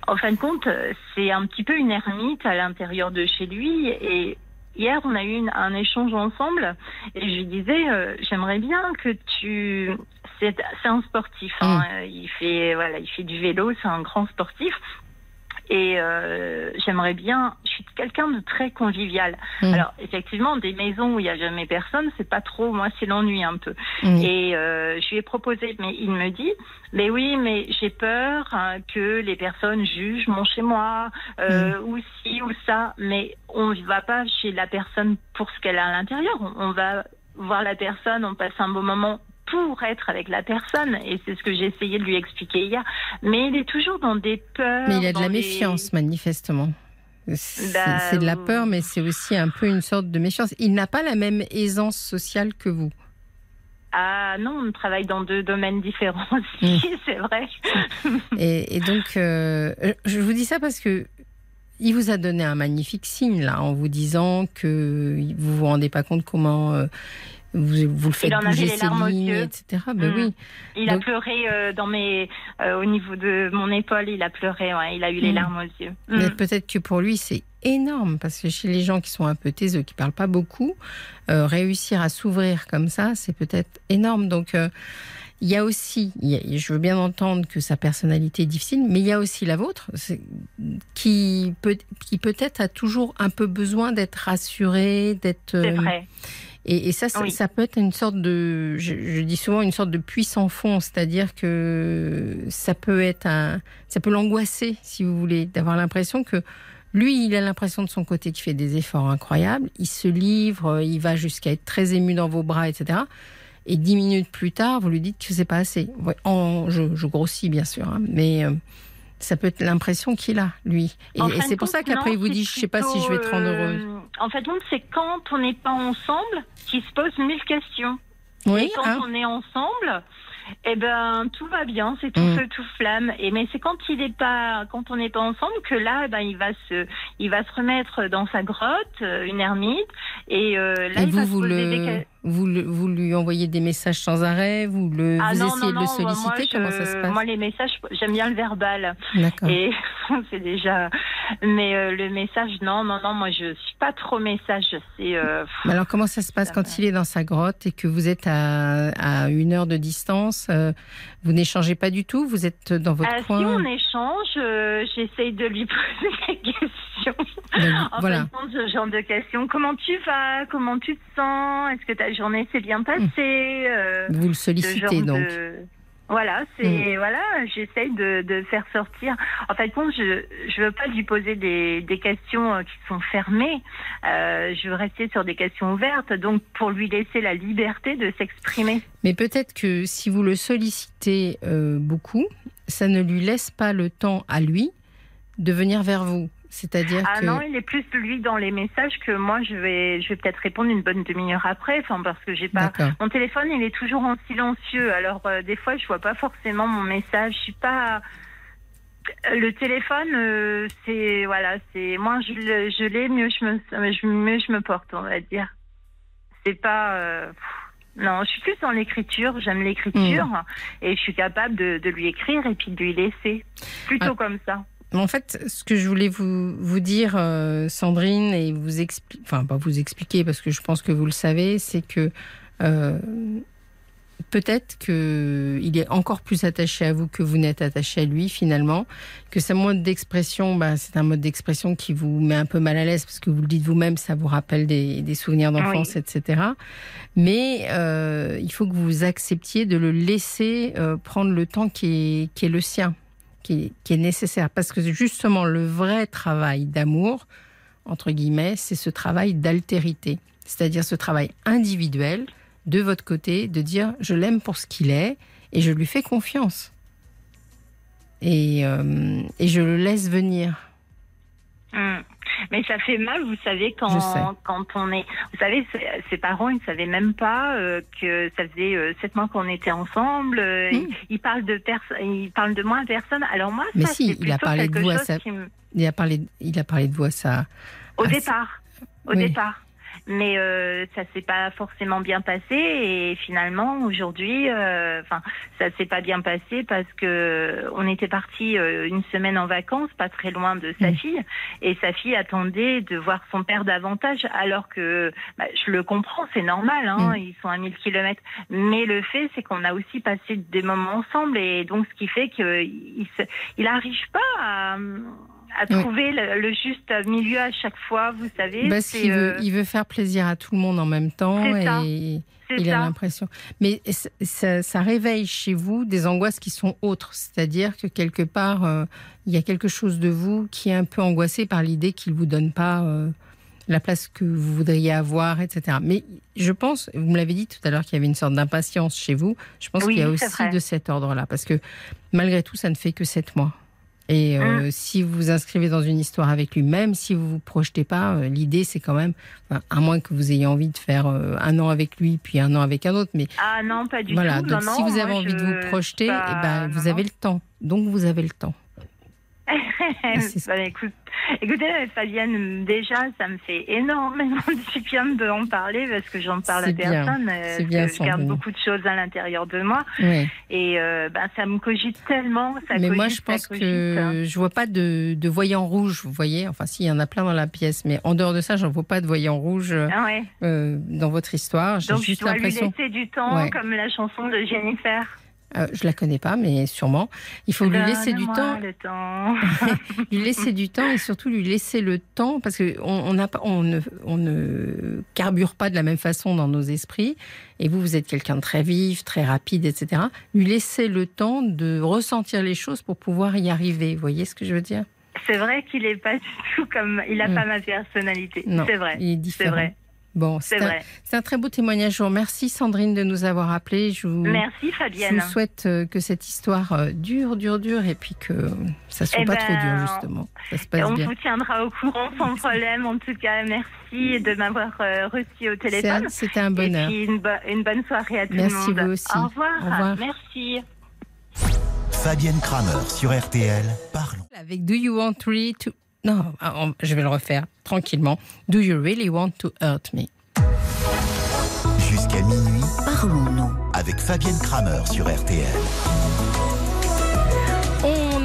En fin de compte, c'est un petit peu une ermite à l'intérieur de chez lui et Hier, on a eu un échange ensemble et je lui disais, euh, j'aimerais bien que tu. C'est un sportif. Hein. Mm. Il fait voilà, il fait du vélo. C'est un grand sportif. Et euh, j'aimerais bien, je suis quelqu'un de très convivial. Mm. Alors effectivement, des maisons où il n'y a jamais personne, c'est pas trop, moi c'est l'ennui un peu. Mm. Et euh, je lui ai proposé, mais il me dit, mais oui, mais j'ai peur hein, que les personnes jugent mon chez moi, euh, mm. ou ci ou ça. Mais on ne va pas chez la personne pour ce qu'elle a à l'intérieur. on va voir la personne, on passe un beau moment pour être avec la personne. Et c'est ce que j'ai essayé de lui expliquer hier. Mais il est toujours dans des peurs. Mais il a de la méfiance, manifestement. C'est bah, de la peur, mais c'est aussi un peu une sorte de méfiance. Il n'a pas la même aisance sociale que vous. Ah non, on travaille dans deux domaines différents aussi, mm. c'est vrai. et, donc, euh, je vous dis ça parce que il vous a donné un magnifique signe là, en vous disant que vous vous rendez pas compte comment euh, vous, vous le faites il en bouger avait les larmes etc. Ben mm. oui. Il a pleuré euh, dans mes, euh, au niveau de mon épaule, il a pleuré, ouais, il a eu les mm. larmes aux yeux. Mais mm. peut-être que pour lui, c'est énorme, parce que chez les gens qui sont un peu taiseux, qui parlent pas beaucoup, euh, réussir à s'ouvrir comme ça, c'est peut-être énorme. Donc, il y a aussi, je veux bien entendre que sa personnalité est difficile, mais il y a aussi la vôtre, qui peut, qui peut-être a toujours un peu besoin d'être rassurée, d'être. C'est Et, ça, ça, peut être une sorte de, je, dis souvent une sorte de puissant fond, c'est-à-dire que ça peut être un, ça peut l'angoisser, si vous voulez, d'avoir l'impression que lui, il a l'impression de son côté qu'il fait des efforts incroyables, il se livre, il va jusqu'à être très ému dans vos bras, etc. Et dix minutes plus tard, vous lui dites que c'est pas assez. en, je, grossis bien sûr, hein, mais euh, ça peut être l'impression qu'il a, lui. Et, c'est pour ça qu'après, il vous dit, je sais pas si je vais être rendre heureuse. Euh, en fait, c'est quand on n'est pas ensemble qu'il se pose mille questions. Oui, et quand hein. on est ensemble, eh ben tout va bien, c'est tout mm. feu tout flamme. Et mais c'est quand il est pas, quand on n'est pas ensemble que là, eh ben il va se, il va se remettre dans sa grotte, euh, une ermite, et euh, là il vous, va vous le, vous, vous, lui envoyez des messages sans arrêt, vous le, ah vous essayez de le solliciter. Comment ça se passe? Moi les messages, j'aime bien le verbal. D'accord. Et c'est déjà, mais euh, le message, non, non, non, moi je suis pas trop message. C'est. alors comment ça se passe quand il est dans sa grotte et que vous êtes à, à une heure de distance? Euh, vous n'échangez pas du tout Vous êtes dans votre euh, coin? Si on échange, euh, j'essaye de lui poser des questions. Ben, en voilà. ce genre de questions. Comment tu vas? Comment tu te sens? Est-ce que ta journée s'est bien passée Vous le sollicitez donc voilà, c'est mm. voilà, j'essaye de, faire sortir. En fait, compte, je je veux pas lui poser des, questions euh, qui sont fermées. Euh, je veux rester sur des questions ouvertes, donc pour lui laisser la liberté de s'exprimer. Mais peut-être que si vous le sollicitez euh, beaucoup, ça ne lui laisse pas le temps à lui de venir vers vous. C'est-à-dire ah non, il est plus lui dans les messages que moi je vais je vais peut-être répondre une bonne demi-heure après, enfin parce que j'ai pas mon téléphone il est toujours en silencieux. Alors euh, des fois je vois pas forcément mon message. Je suis pas le téléphone, euh, c'est voilà, c'est moi je, je l'ai mieux je me mieux je me porte, on va dire. C'est pas euh, non, je suis plus dans l'écriture, j'aime l'écriture hmm. et je suis capable de, de, lui écrire et puis de lui laisser. Plutôt ah. comme ça. En fait, ce que je voulais vous, vous dire, euh, Sandrine, et vous expliquer, enfin pas vous expliquer parce que je pense que vous le savez, c'est que euh, peut-être qu'il est encore plus attaché à vous que vous n'êtes attaché à lui finalement, que sa mode d'expression, bah, c'est un mode d'expression qui vous met un peu mal à l'aise parce que vous le dites vous-même, ça vous rappelle des, souvenirs d'enfance, etc. Mais euh, il faut que vous acceptiez de le laisser prendre le temps qui est le sien qui, est nécessaire. Parce que justement, le vrai travail d'amour, entre guillemets, c'est ce travail d'altérité. C'est-à-dire ce travail individuel de votre côté, de dire je l'aime pour ce qu'il est et je lui fais confiance. Et, euh, et je le laisse venir. Hum. Mais ça fait mal, vous savez, quand, quand on est. Vous savez, ses parents, ils ne savaient même pas euh, que ça faisait euh, sept mois qu'on était ensemble. Euh, hmm. ils, parlent de ils parlent de moi à personne. Alors moi, Mais si, il a parlé de vous à sa... il a parlé, il a parlé de vous à ça. Au départ. Au départ mais euh, ça s'est pas forcément bien passé et finalement aujourd'hui euh, enfin ça s'est pas bien passé parce que on était parti euh, une semaine en vacances pas très loin de sa mm. fille et sa fille attendait de voir son père davantage alors que bah, je le comprends c'est normal hein, mm. ils sont à 1000 kilomètres mais le fait c'est qu'on a aussi passé des moments ensemble et donc ce qui fait qu'il il n'arrive pas à à trouver le, juste milieu à chaque fois, vous savez. Parce qu'il veut, euh, il veut faire plaisir à tout le monde en même temps et il a l'impression. Mais ça, réveille chez vous des angoisses qui sont autres, c'est-à-dire que quelque part euh, il y a quelque chose de vous qui est un peu angoissé par l'idée qu'il vous donne pas. Euh, la place que vous voudriez avoir, etc. Mais je pense, vous me l'avez dit tout à l'heure qu'il y avait une sorte d'impatience chez vous. Je pense qu'il y a aussi de cet ordre-là, parce que malgré tout, ça ne fait que sept mois. Et euh, hein si vous vous inscrivez dans une histoire avec lui, même si vous vous projetez pas, euh, l'idée c'est quand même, à moins que vous ayez envie de faire euh, un an avec lui puis un an avec un autre, mais ah non pas du voilà, tout. Donc si vous avez envie de vous projeter, eh ben, vous avez le temps. Donc vous avez le temps. bah, écoute, écoutez, Fabienne, déjà, ça me fait énormément de bien de en parler parce que j'en parle à personne. Euh, bien, je garde beaucoup de choses à l'intérieur de moi. Et euh, bah, ça me cogite tellement. Ça mais moi, je pense que je vois pas de, de voyant rouge, vous voyez. Enfin, si, il y en a plein dans la pièce. Mais en dehors de ça, j'en vois pas de voyant rouge ah euh, dans votre histoire. Donc, juste je dois lui laisser du temps, comme la chanson de Jennifer. Euh, je la connais pas, mais sûrement. Il faut lui laisser du temps. temps. lui laisser du temps et surtout lui laisser le temps parce que on, on, on, ne, on ne carbure pas de la même façon dans nos esprits. Et vous, vous êtes quelqu'un de très vif, très rapide, etc. Lui laisser le temps de ressentir les choses pour pouvoir y arriver. Vous voyez ce que je veux dire? C'est vrai qu'il est pas du tout comme. Il n'a mm. pas ma personnalité. C'est vrai. Il est différent. C'est vrai. Bon, c'est un, très beau témoignage. Merci Sandrine de nous avoir appelés. Je vous, Merci Fabienne. Je vous souhaite euh, que cette histoire euh, dure, dure, dure et puis que ça soit eh pas trop dur ben, justement. Ça se passe on bien. vous tiendra au courant sans problème. En tout cas, merci de m'avoir euh, reçu au téléphone. C'était un bonheur. Et puis une, bonne soirée à tout le monde. Merci vous aussi. Au revoir. Au revoir. Merci. Fabienne Kramer sur RTL. Parlons. Avec Do You Want to non, ah, je vais le refaire tranquillement. Do you really want to hurt me? Jusqu'à minuit, parlons-nous avec Fabienne Kramer sur RTL.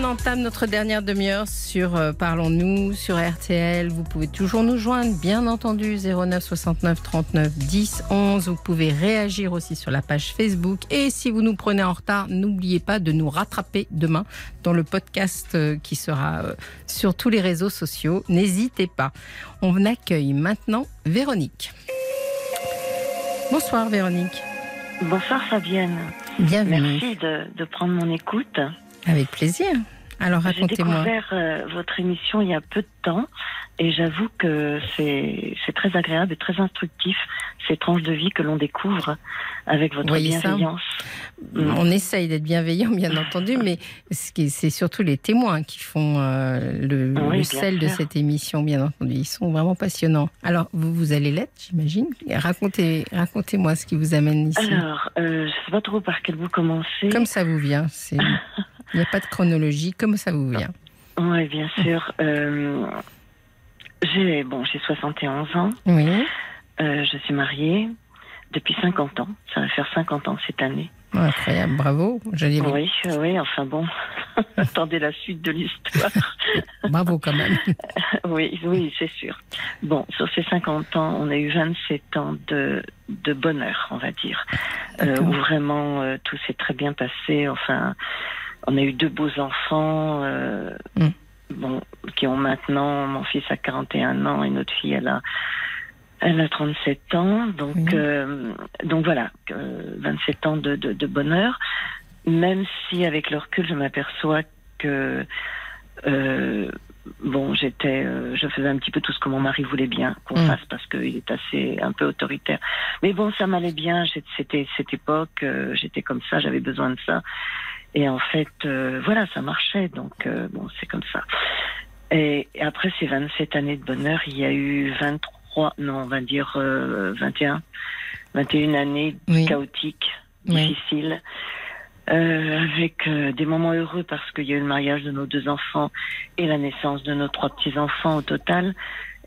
On entame notre dernière demi-heure sur euh, Parlons-nous sur RTL. Vous pouvez toujours nous joindre, bien entendu, 09 69 39 10 11. Vous pouvez réagir aussi sur la page Facebook. Et si vous nous prenez en retard, n'oubliez pas de nous rattraper demain dans le podcast euh, qui sera euh, sur tous les réseaux sociaux. N'hésitez pas. On accueille maintenant Véronique. Bonsoir Véronique. Bonsoir Fabienne. Bienvenue. Merci de, de prendre mon écoute. Avec plaisir. Alors racontez-moi. J'ai découvert euh, votre émission il y a peu de temps. Et j'avoue que c'est très agréable et très instructif, ces tranches de vie que l'on découvre avec votre bienveillance. Mm. On essaye d'être bienveillant, bien entendu, mais c'est surtout les témoins qui font euh, le, sel de cette émission, bien entendu. Ils sont vraiment passionnants. Alors, vous, vous allez l'être, j'imagine. Racontez, racontez-moi ce qui vous amène ici. Alors, euh, je ne sais pas trop par quel bout commencer. Comme ça vous vient. Il n'y a pas de chronologie, comme ça vous vient. Oui, bien sûr. Euh, j'ai bon, j'ai 71 ans. Oui. Euh, je suis mariée depuis 50 ans. Ça va faire 50 ans cette année. incroyable, bravo. Oui, oui, enfin bon, attendez la suite de l'histoire. bravo quand même. oui, oui, c'est sûr. Bon, sur ces 50 ans, on a eu 27 ans de, de bonheur, on va dire, euh, où vraiment euh, tout s'est très bien passé. Enfin, on a eu deux beaux enfants. Mm bon, qui ont maintenant, mon fils a 41 ans et notre fille, elle a, elle a 37 ans. Donc, euh, donc voilà, 27 ans de, de, de, bonheur. Même si, avec le recul, je m'aperçois que, euh, bon, j'étais, euh, je faisais un petit peu tout ce que mon mari voulait bien qu'on mm. fasse parce qu'il est assez, un peu autoritaire. Mais bon, ça m'allait bien. C'était cette époque, euh, j'étais comme ça, j'avais besoin de ça. Et en fait, euh, voilà, ça marchait. Donc, euh, bon, c'est comme ça. Et, après ces 27 années de bonheur, il y a eu 23, non, on va dire 21, 21 années chaotiques, difficiles. Euh, avec des moments heureux parce qu'il y a eu le mariage de nos deux enfants et la naissance de nos trois petits-enfants au total.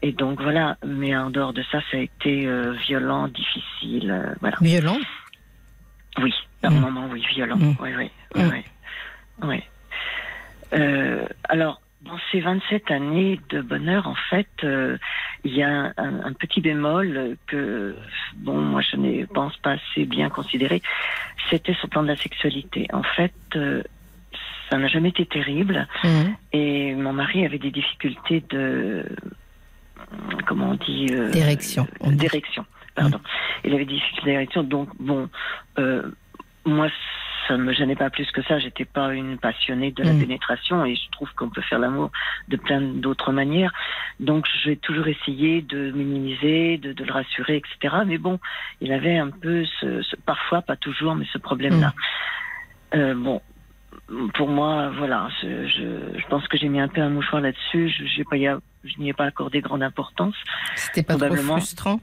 Et donc voilà, mais en dehors de ça, ça a été violent, difficile. voilà. Violent? Oui, par mmh. moments, oui, violent. Mmh. Oui, oui. Oui, oui. Euh, alors, dans ces 27 années de bonheur, en fait, euh, il y a un, petit bémol que, bon, moi je ne pense pas assez bien considéré, c'était sur le plan de la sexualité. En fait, euh, ça n'a jamais été terrible mhm. et mon mari avait des difficultés de, comment on dit D'érection. D'érection, pardon. Mhm. Il avait des difficultés d'érection, donc bon, moi ça ne me gênait pas plus que ça. J'étais pas une passionnée de la mm. pénétration et je trouve qu'on peut faire l'amour de plein d'autres manières. Donc j'ai toujours essayé de minimiser, de, le rassurer, etc. Mais bon, il avait un peu ce, parfois, pas toujours, mais ce problème-là. Mm. Euh, bon, pour moi, voilà, je, pense que j'ai mis un peu un mouchoir là-dessus. Je, je n'y ai pas accordé grande importance. C'était pas trop frustrant?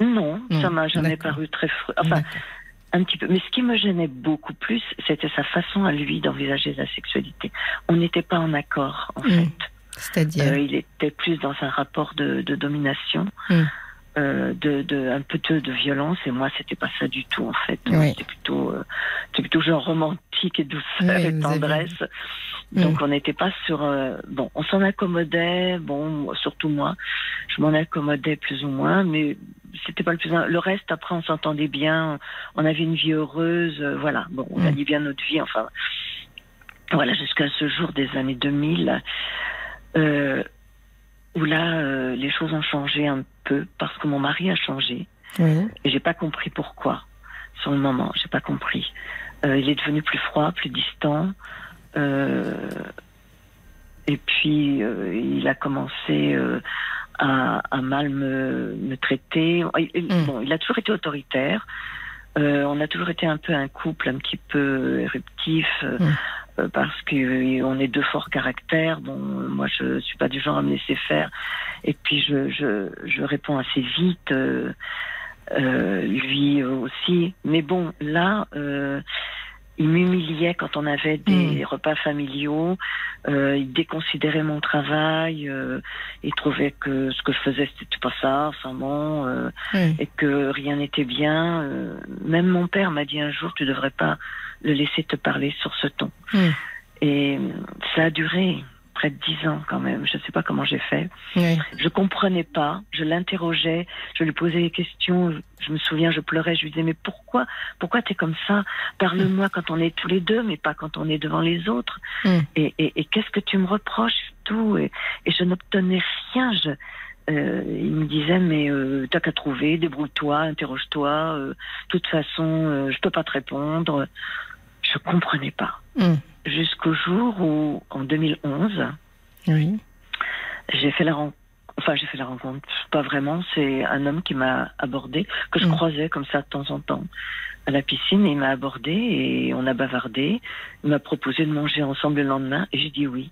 Non, ça m'a jamais paru très frustrant. Enfin, un petit peu. Mais ce qui me gênait beaucoup plus, c'était sa façon à lui d'envisager la sexualité. On n'était pas en accord, en hmm. fait. C'est-à-dire euh, Il était plus dans un rapport de, domination. Hmm. Euh, de, de, un peu de, de, violence. Et moi c'était pas ça du tout en fait. C'était plutôt euh, plutôt genre romantique et douceur et tendresse. donc hmm. on n'était pas sur euh, bon on s'en accommodait. Bon surtout moi je m'en accommodais plus ou moins mais c'était pas le plus le reste après on s'entendait bien. On avait une vie heureuse euh, voilà. Bon on mmh. bien notre vie enfin voilà jusqu'à ce jour des années 2000 euh, où là euh, les choses ont changé un peu parce que mon mari a changé et j'ai pas compris pourquoi sur le moment j'ai pas compris il est devenu plus froid plus distant et puis il a commencé à, mal me, traiter. Il, hmm. Bon, il a toujours été autoritaire. Euh, on a toujours été un peu un couple un petit peu éruptif euh, euh, parce qu'on est deux forts caractères. Bon, moi je suis pas du genre à me laisser faire et puis je, je, je réponds assez vite. lui aussi. Mais bon, là, il m'humiliait quand on avait des hmm. repas familiaux. Euh, il déconsidérait mon travail. Euh, il trouvait que ce que je faisais c'était pas ça, enfin bon, euh, et que rien n'était bien. Euh, même mon père m'a dit un jour tu devrais pas le laisser te parler sur ce ton. Hmm. Et ça a duré près de dix ans quand même. Je ne sais pas comment j'ai fait. Oui. Je comprenais pas. Je l'interrogeais. Je lui posais des questions. Je me souviens, je pleurais. Je lui disais mais pourquoi, pourquoi t'es comme ça? Parle-moi quand on est tous les deux, mais pas quand on est devant les autres. Mm. Et, et, et qu'est-ce que tu me reproches tout? Et, et, je n'obtenais rien. Je, euh, il me disait mais euh, t'as qu'à trouver, débrouille-toi, interroge-toi. Euh, de toute façon, euh, je peux pas te répondre. Je comprenais pas. Mm jusqu'au jour où, en 2011, oui. J'ai fait la rencontre. Enfin, j'ai fait la rencontre, pas vraiment. C'est un homme qui m'a abordé, que je mm. croisais comme ça de temps en temps à la piscine. Et il m'a abordé et on a bavardé. Il m'a proposé de manger ensemble le lendemain et j'ai dit oui.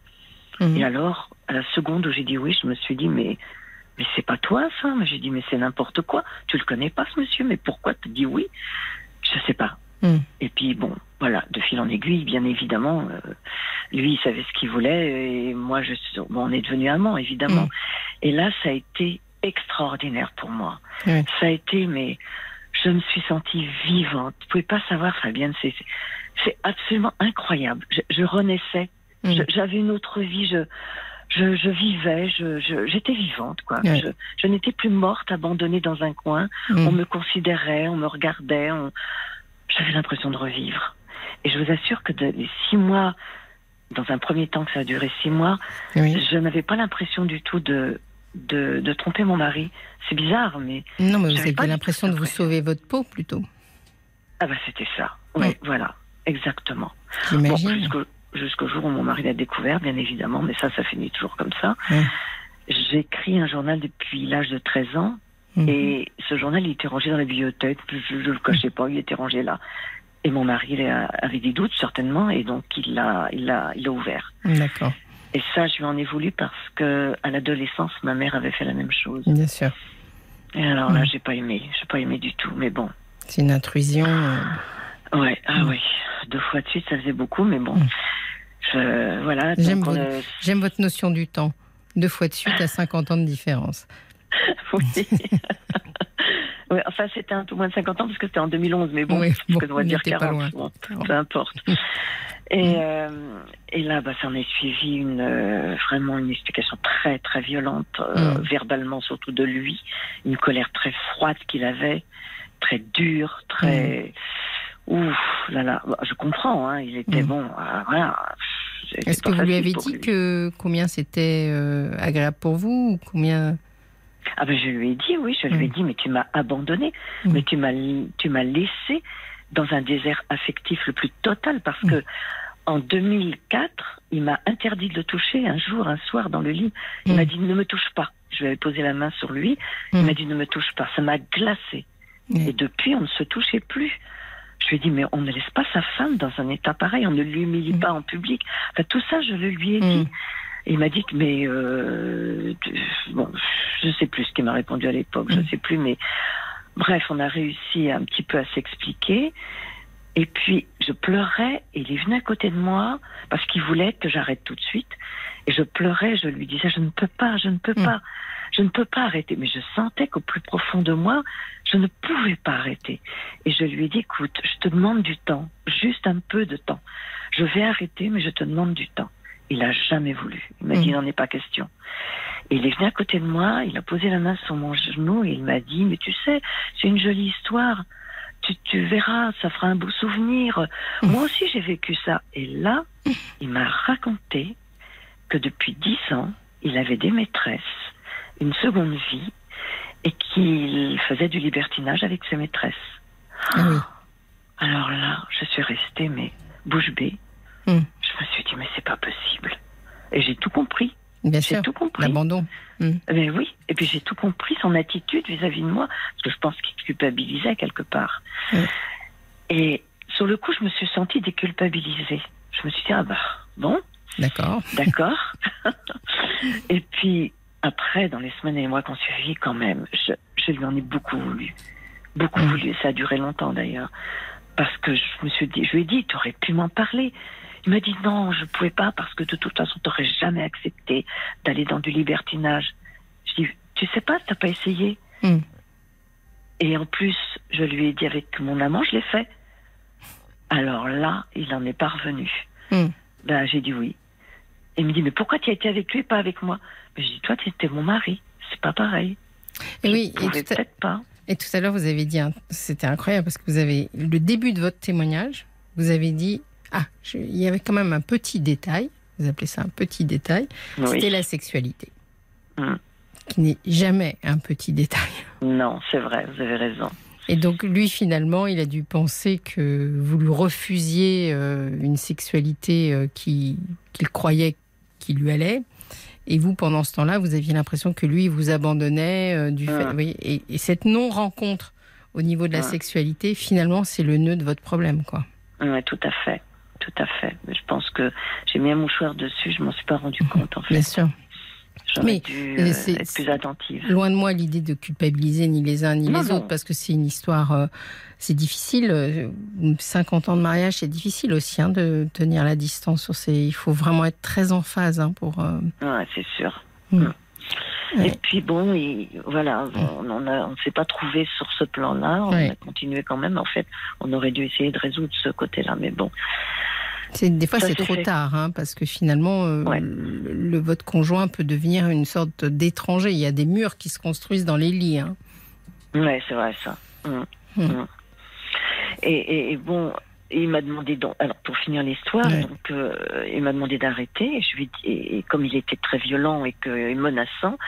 Mm. Et alors, à la seconde où j'ai dit oui, je me suis dit mais mais c'est pas toi ça? J'ai dit mais c'est n'importe quoi. Tu le connais pas ce monsieur, mais pourquoi tu dis oui? Je sais pas. Mm. Et puis bon, voilà, de fil en aiguille, bien évidemment, euh, lui il savait ce qu'il voulait et moi je bon, on est devenu amants évidemment. Et là, ça a été extraordinaire pour moi. Ça a été, mais je me suis sentie vivante. Vous pouvez pas savoir, Fabienne, c'est c'est absolument incroyable. Je, renaissais, mm. j'avais une autre vie. Je je, je vivais, je, j'étais vivante, quoi. Je, je n'étais plus morte, abandonnée dans un coin. On me considérait, on me regardait. J'avais l'impression de revivre. Et je vous assure que de, les six mois, dans un premier temps que ça a duré six mois, je n'avais pas l'impression du tout de de, tromper mon mari. C'est bizarre, mais. Non, mais vous avez l'impression de vous sauver votre peau plutôt. Ah, bah, c'était ça. Oui, voilà, exactement. Bon, jusqu'au jour où mon mari l'a découvert, bien évidemment, mais ça, ça finit toujours comme ça. J'écris un journal depuis l'âge de 13 ans. Mhm. Et ce journal, il était rangé dans la bibliothèque. Je ne le cachais pas, il était rangé là. Et mon mari avait des doutes, certainement, et donc il l'a il a, il a ouvert. D'accord. Et ça, je lui en ai voulu parce que à l'adolescence, ma mère avait fait la même chose. Bien sûr. Et alors là, j'ai pas aimé, j'ai pas aimé du tout. Mais bon. C'est une intrusion. Euh. Ouais, ah oui, deux fois de suite, ça faisait beaucoup, mais bon. Je, voilà. J'aime votre, votre notion du temps. Deux fois de suite à 50 ans de différence. oui. ouais, enfin, c'était un peu moins de 50 ans parce que c'était en 2011, mais bon, oui, bon, on va dire 40. Bon, peu importe. Et, mm. euh, et là, bah, ça en est suivi une, euh, vraiment une explication très, très violente, euh, mm. verbalement surtout de lui, une colère très froide qu'il avait, très dure, très... Mm. Ouf, là là, bah, je comprends, hein, il était bon, voilà. Est-ce que vous lui avez dit que combien c'était agréable pour vous ou combien ah ben je lui ai dit oui, je lui ai dit mais tu m'as abandonné, mais tu m'as tu m'as laissé dans un désert affectif le plus total parce que en 2004, il m'a interdit de le toucher un jour, un soir dans le lit. Il mm. m'a dit ne me touche pas. Je lui avais posé la main sur lui. Il mm. m'a dit ne me touche pas. Ça m'a glacé. Et depuis, on ne se touchait plus. Je lui ai dit mais on ne laisse pas sa femme dans un état pareil. On ne l'humilie mm. pas en public. Enfin, tout ça, je le lui ai dit. Il m'a dit mais euh, bon, je sais plus ce qu'il m'a répondu à l'époque. Je ne sais plus, mais Bref, on a réussi un petit peu à s'expliquer. Et puis, je pleurais et il est venu à côté de moi parce qu'il voulait que j'arrête tout de suite. Et je pleurais, je lui disais, je ne peux pas, je ne peux hmm. pas, je ne peux pas arrêter. Mais je sentais qu'au plus profond de moi, je ne pouvais pas arrêter. Et je lui ai dit, écoute, je te demande du temps, juste un peu de temps. Je vais arrêter, mais je te demande du temps. Il a jamais voulu. Il m'a dit, hmm. il n'en est pas question. Et il est venu à côté de moi, il a posé la main sur mon genou et il m'a dit, mais tu sais, c'est une jolie histoire. Tu, tu, verras, ça fera un beau souvenir. Moi aussi, j'ai vécu ça. Et là, il m'a raconté que depuis dix ans, il avait des maîtresses, une seconde vie, et qu'il faisait du libertinage avec ses maîtresses. Ah Alors là, je suis restée, mais bouche bée. Hmm. Je me suis dit, mais c'est pas possible. Et j'ai tout compris. Bien sûr. tout compris. L'abandon. Mais hmm. ben oui. Et puis j'ai tout compris, son attitude vis-à-vis de moi, parce que je pense qu'il culpabilisait quelque part. Et sur le coup, je me suis sentie déculpabilisée. Je me suis dit, ah bah, bon. D'accord. D'accord. et puis, après, dans les semaines et les mois qu'on suivit, quand même, je, je, lui en ai beaucoup voulu. Beaucoup hmm. voulu. Ça a duré longtemps d'ailleurs. Parce que je me suis dit, je lui ai dit, tu aurais pu m'en parler. Il m'a dit non, je ne pouvais pas parce que de toute façon, tu n'aurais jamais accepté d'aller dans du libertinage. Je dis, tu sais pas, tu n'as pas essayé. Hmm. Et en plus, je lui ai dit avec mon amant, je l'ai fait. Alors là, il n'en est pas revenu. Hmm. Ben, j'ai dit oui. il me dit, mais pourquoi tu as été avec lui et pas avec moi? Ben, Je dis, toi, tu étais mon mari. C'est pas pareil. Et oui, et peut-être pas. Et tout à l'heure, vous avez dit, c'était incroyable parce que vous avez, le début de votre témoignage, vous avez dit, ah, il y avait quand même un petit détail, vous appelez ça un petit détail, c'était la sexualité. Hmm. Qui n'est jamais un petit détail. Non, c'est vrai, vous avez raison. Et donc lui, finalement, il a dû penser que vous lui refusiez euh, une sexualité euh, qu'il croyait qu'il lui allait. Et vous, pendant ce temps-là, vous aviez l'impression que lui vous abandonnait euh, du fait. Oui, et, cette non-rencontre au niveau de la sexualité, finalement, c'est le nœud de votre problème, quoi. Oui, tout à fait. Tout à fait. Je pense que j'ai mis un mouchoir dessus, je m'en suis pas rendu compte, en fait. Bien sûr. Mais dû euh, être plus attentive. Loin de moi l'idée de culpabiliser ni les uns ni les autres, parce que c'est une histoire, euh, c'est difficile. 50 ans de mariage, c'est difficile aussi hein, de tenir la distance. Sur ces... Il faut vraiment être très en phase hein, pour. Euh, ouais, c'est sûr. Et puis bon, voilà, on ne s'est pas trouvé sur ce plan-là. On a continué quand même. En fait, on aurait dû essayer de résoudre ce côté-là, mais bon. Des fois, c'est trop tard, hein, parce que finalement, euh, le, votre conjoint peut devenir une sorte d'étranger. Il y a des murs qui se construisent dans les lits. Hein. Oui, c'est vrai, ça. Mmh. Mmh. Mmh. Et, bon, il m'a demandé, donc, alors pour finir l'histoire, donc euh, il m'a demandé d'arrêter. Et, je lui, et, comme il était très violent et, que, et menaçant,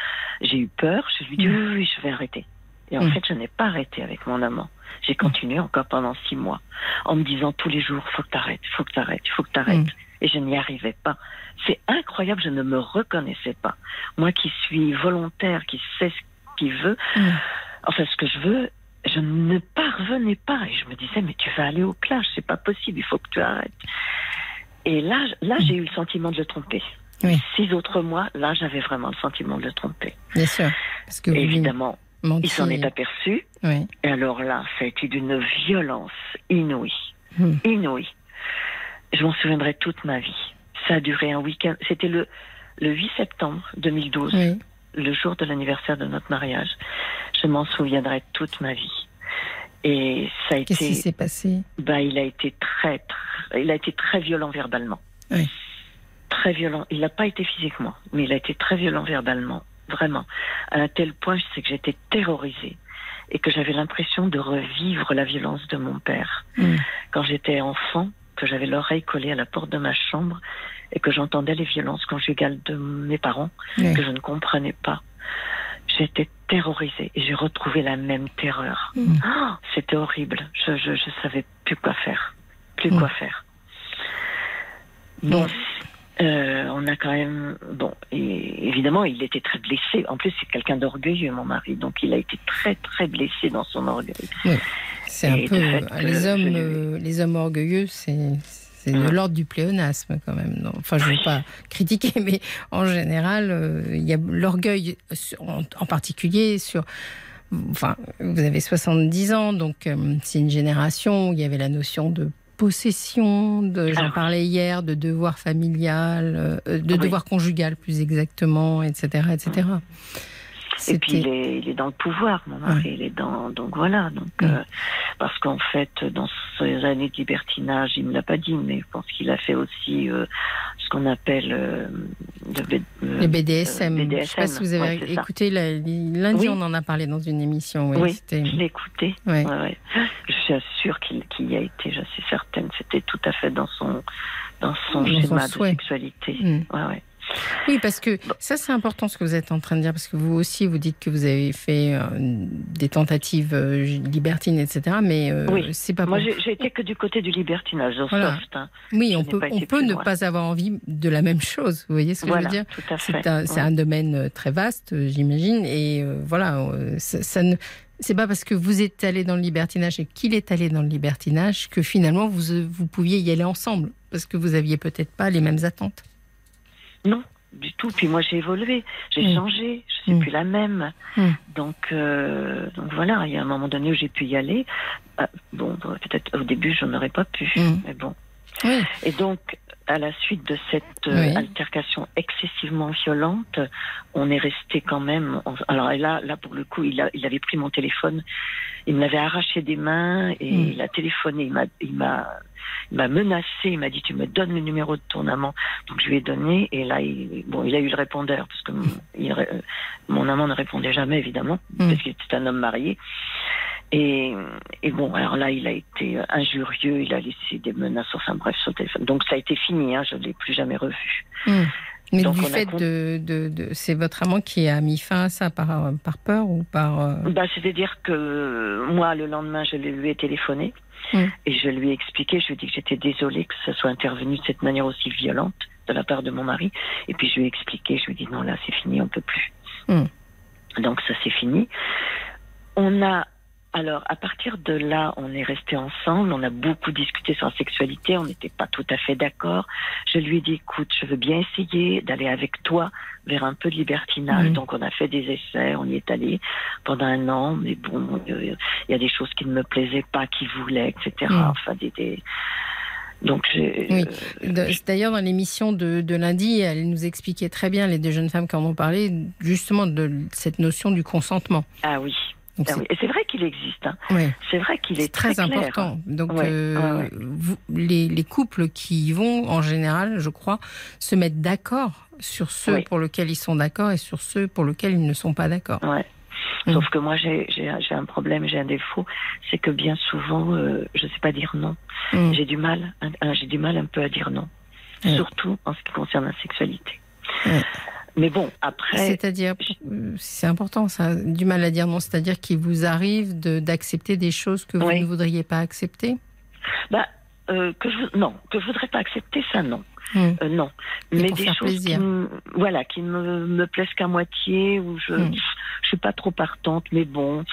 j'ai eu peur. Je lui ai dit oui, oui, je vais arrêter. Et en fait, je n'ai pas arrêté avec mon amant. J'ai continué encore pendant six mois en me disant tous les jours, faut que t'arrêtes, faut que t'arrêtes, faut que t'arrêtes. Mm. Et je n'y arrivais pas. C'est incroyable, je ne me reconnaissais pas. Moi qui suis volontaire, qui sais ce qu'il veut, mm. enfin ce que je veux, je ne parvenais pas. Et je me disais, mais tu vas aller au clash, c'est pas possible, il faut que tu arrêtes. Et là, là, j'ai eu le sentiment de le tromper. Oui. Six autres mois, là, j'avais vraiment le sentiment de le tromper. Bien sûr. Parce que évidemment, il s'en est aperçu. Et alors là, ça a été d'une violence inouïe. Hmm. Inouïe. Je m'en souviendrai toute ma vie. Ça a duré un week-end. C'était le, le 8 septembre 2012, le jour de l'anniversaire de notre mariage. Je m'en souviendrai toute ma vie. Et ça a été. Qu'est-ce qui s'est passé? Bah, il a été très, très, il a été très violent verbalement. Très violent. Il n'a pas été physiquement, mais il a été très violent verbalement vraiment. À un tel point, je sais que j'étais terrorisée et que j'avais l'impression de revivre la violence de mon père. Mm. Quand j'étais enfant, que j'avais l'oreille collée à la porte de ma chambre et que j'entendais les violences conjugales de mes parents, que je ne comprenais pas. J'étais terrorisée et j'ai retrouvé la même terreur. Mm. Oh, c'était horrible. Je, je, je, savais plus quoi faire. Plus mm. quoi faire. Bon, euh, on a quand même bon et évidemment il était très blessé en plus c'est quelqu'un d'orgueilleux mon mari donc il a été très très blessé dans son orgueil c'est un peu les hommes euh, les hommes orgueilleux c'est c'est de l'ordre du pléonasme quand même. Enfin, je ne veux pas critiquer, mais en général, euh, il y a l'orgueil en, particulier sur. Enfin, vous avez 70 ans, donc c'est une génération où il y avait la notion de possession, de, j'en parlais hier, de devoir familial, euh, de devoir conjugal plus exactement, etc., etc. Et puis il est, il est, dans le pouvoir, mon mari, il est dans donc voilà donc euh, parce qu'en fait dans ses années de libertinage, il me l'a pas dit, mais je pense qu'il a fait aussi euh, ce qu'on appelle euh, le, BDSM. BDSM. Je sais pas si vous avez écouté lundi, on en a parlé dans une émission. Oui, je l'ai écouté. Je suis sûre qu'il y a été, je suis certaine. C'était tout à fait dans son dans son schéma de sexualité. Mm. Oui, parce que ça, c'est important ce que vous êtes en train de dire, parce que vous aussi, vous dites que vous avez fait euh, des tentatives euh, libertines, etc. Mais euh, c'est pas Moi, j'ai été que du côté du libertinage, voilà. Hein. Oui, on peut, on peut ne pas avoir envie de la même chose. Vous voyez ce que je veux dire C'est un, un, domaine très vaste, j'imagine. Et voilà, ça, ça ne c'est pas parce que vous êtes allé dans le libertinage et qu'il est allé dans le libertinage que finalement vous, vous pouviez y aller ensemble, parce que vous aviez peut-être pas les mêmes attentes. Non, du tout. Puis moi, j'ai évolué, j'ai mm. changé, je suis mm. plus la même. Mm. Donc, euh, donc voilà, il y a un moment donné où j'ai pu y aller. Ah, bon, peut-être au début, je n'aurais pas pu, mais bon. Et donc, à la suite de cette euh, altercation excessivement violente, on est resté quand même. Alors là, là pour le coup, il, a, il avait pris mon téléphone, il me l'avait arraché des mains et il a téléphoné. Il m'a, il m'a, menacé. Il m'a dit tu me donnes le numéro de ton amant. Donc je lui ai donné et là, il, bon, il a eu le répondeur parce que mon, mon amant ne répondait jamais évidemment parce qu'il était un homme marié. Et, et, bon, alors là, il a été injurieux, il a laissé des menaces, enfin bref, sur téléphone. Donc ça a été fini, hein, je ne l'ai plus jamais revu. Hmm. Mais du fait de, de, c'est votre amant qui a mis fin à ça par, par peur ou par. Euh, bah, c'est-à-dire que moi, le lendemain, je lui ai téléphoné mm. et je lui ai expliqué, je lui ai dit que j'étais désolée que ça soit intervenu de cette manière aussi violente de la part de mon mari. Et puis je lui ai expliqué, je lui ai dit non, là, c'est fini, on peut plus. Mm. Donc ça, c'est fini. On a alors, à partir de là, on est resté ensemble, on a beaucoup discuté sur la sexualité, on n'était pas tout à fait d'accord. Je lui ai dit, écoute, je veux bien essayer d'aller avec toi vers un peu de libertinage. Donc, on a fait des essais, on y est allé pendant un an, mais bon, il y a des choses qui ne me plaisaient pas, qui voulaient, etc. Enfin, des, Donc, oui. Euh, d'ailleurs, dans l'émission de, de, lundi, elle nous expliquait très bien, les deux jeunes femmes qui en ont parlé, justement de cette notion du consentement. Ah oui. Ah et c'est vrai qu'il existe. Hein. C'est vrai qu'il est, très, important. Donc, euh, les, les, couples qui y vont, en général, je crois, se mettent d'accord sur ceux pour lesquels ils sont d'accord et sur ceux pour lesquels ils ne sont pas d'accord. Mm. Sauf que moi, j'ai un problème, j'ai un défaut, c'est que bien souvent, euh, je ne sais pas dire non. Mm. J'ai du mal, j'ai du mal un peu à dire non, surtout en ce qui concerne la sexualité. Mais bon, après. C'est-à-dire, c'est important ça, du mal à dire non, c'est-à-dire qu'il vous arrive d'accepter des choses que vous ne voudriez pas accepter bah, euh, que je, Non, que je voudrais pas accepter, ça non. Hmm. Euh, non. Mais des choses qui, voilà, qui me, me plaisent qu'à moitié, ou je, hmm. je suis pas trop partante, mais bon,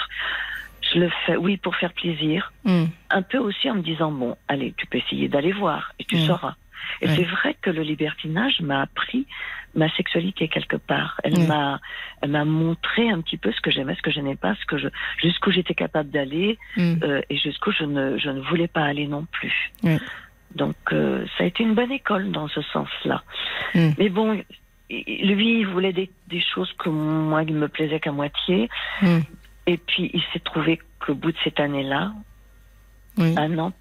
je le fais, oui, pour faire plaisir. Hmm. Un peu aussi en me disant, bon, allez, tu peux essayer d'aller voir, et tu sauras. Et c'est vrai que le libertinage m'a appris ma sexualité quelque part. Elle m'a, elle m'a montré un petit peu ce que j'aimais, ce que je n'aimais pas, ce que je, jusqu'où j'étais capable d'aller mm. euh, et jusqu'où je ne, je ne voulais pas aller non plus. Donc euh, ça a été une bonne école dans ce sens-là. Mm. Mais bon, lui, il voulait des, des, choses que moi, il me plaisait qu'à moitié. Mm. Et puis il s'est trouvé qu'au bout de cette année-là, un an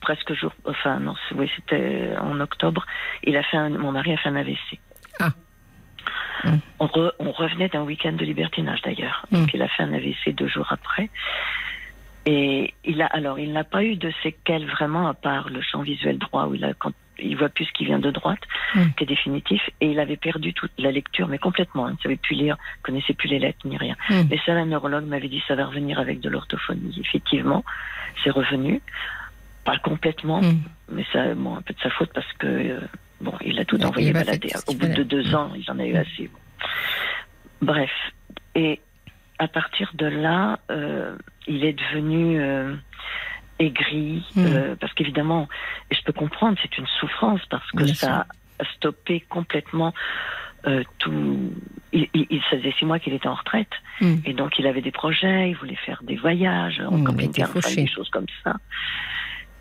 presque jour, enfin non, oui, c'était en octobre, il a fait un, mon mari a fait un AVC. Ah. On, revenait d'un week-end de libertinage d'ailleurs. Mm. Donc il a fait un AVC deux jours après. Et il a alors il n'a pas eu de séquelles vraiment à part le champ visuel droit où il a quand il voit plus ce qui vient de droite, mm. qui est définitif, et il avait perdu toute la lecture, mais complètement. Il ne savait plus lire, connaissait plus les lettres ni rien. Mm. Mais ça, la neurologue m'avait dit ça va revenir avec de l'orthophonie. Effectivement, c'est revenu, pas complètement, mais ça, bon, un peu de sa faute parce que euh, Bon, il a tout envoyé balader. Au bout de deux ans, il en a eu assez. Bref. Et à partir de là, euh, il est devenu euh, aigri, hmm. euh, parce qu'évidemment, je peux comprendre, c'est une souffrance, parce que ça a stoppé complètement tout. Il, il, ça faisait six mois qu'il était en retraite, hmm. et donc il avait des projets, il voulait faire des voyages en mmh, camping-car, des choses comme ça.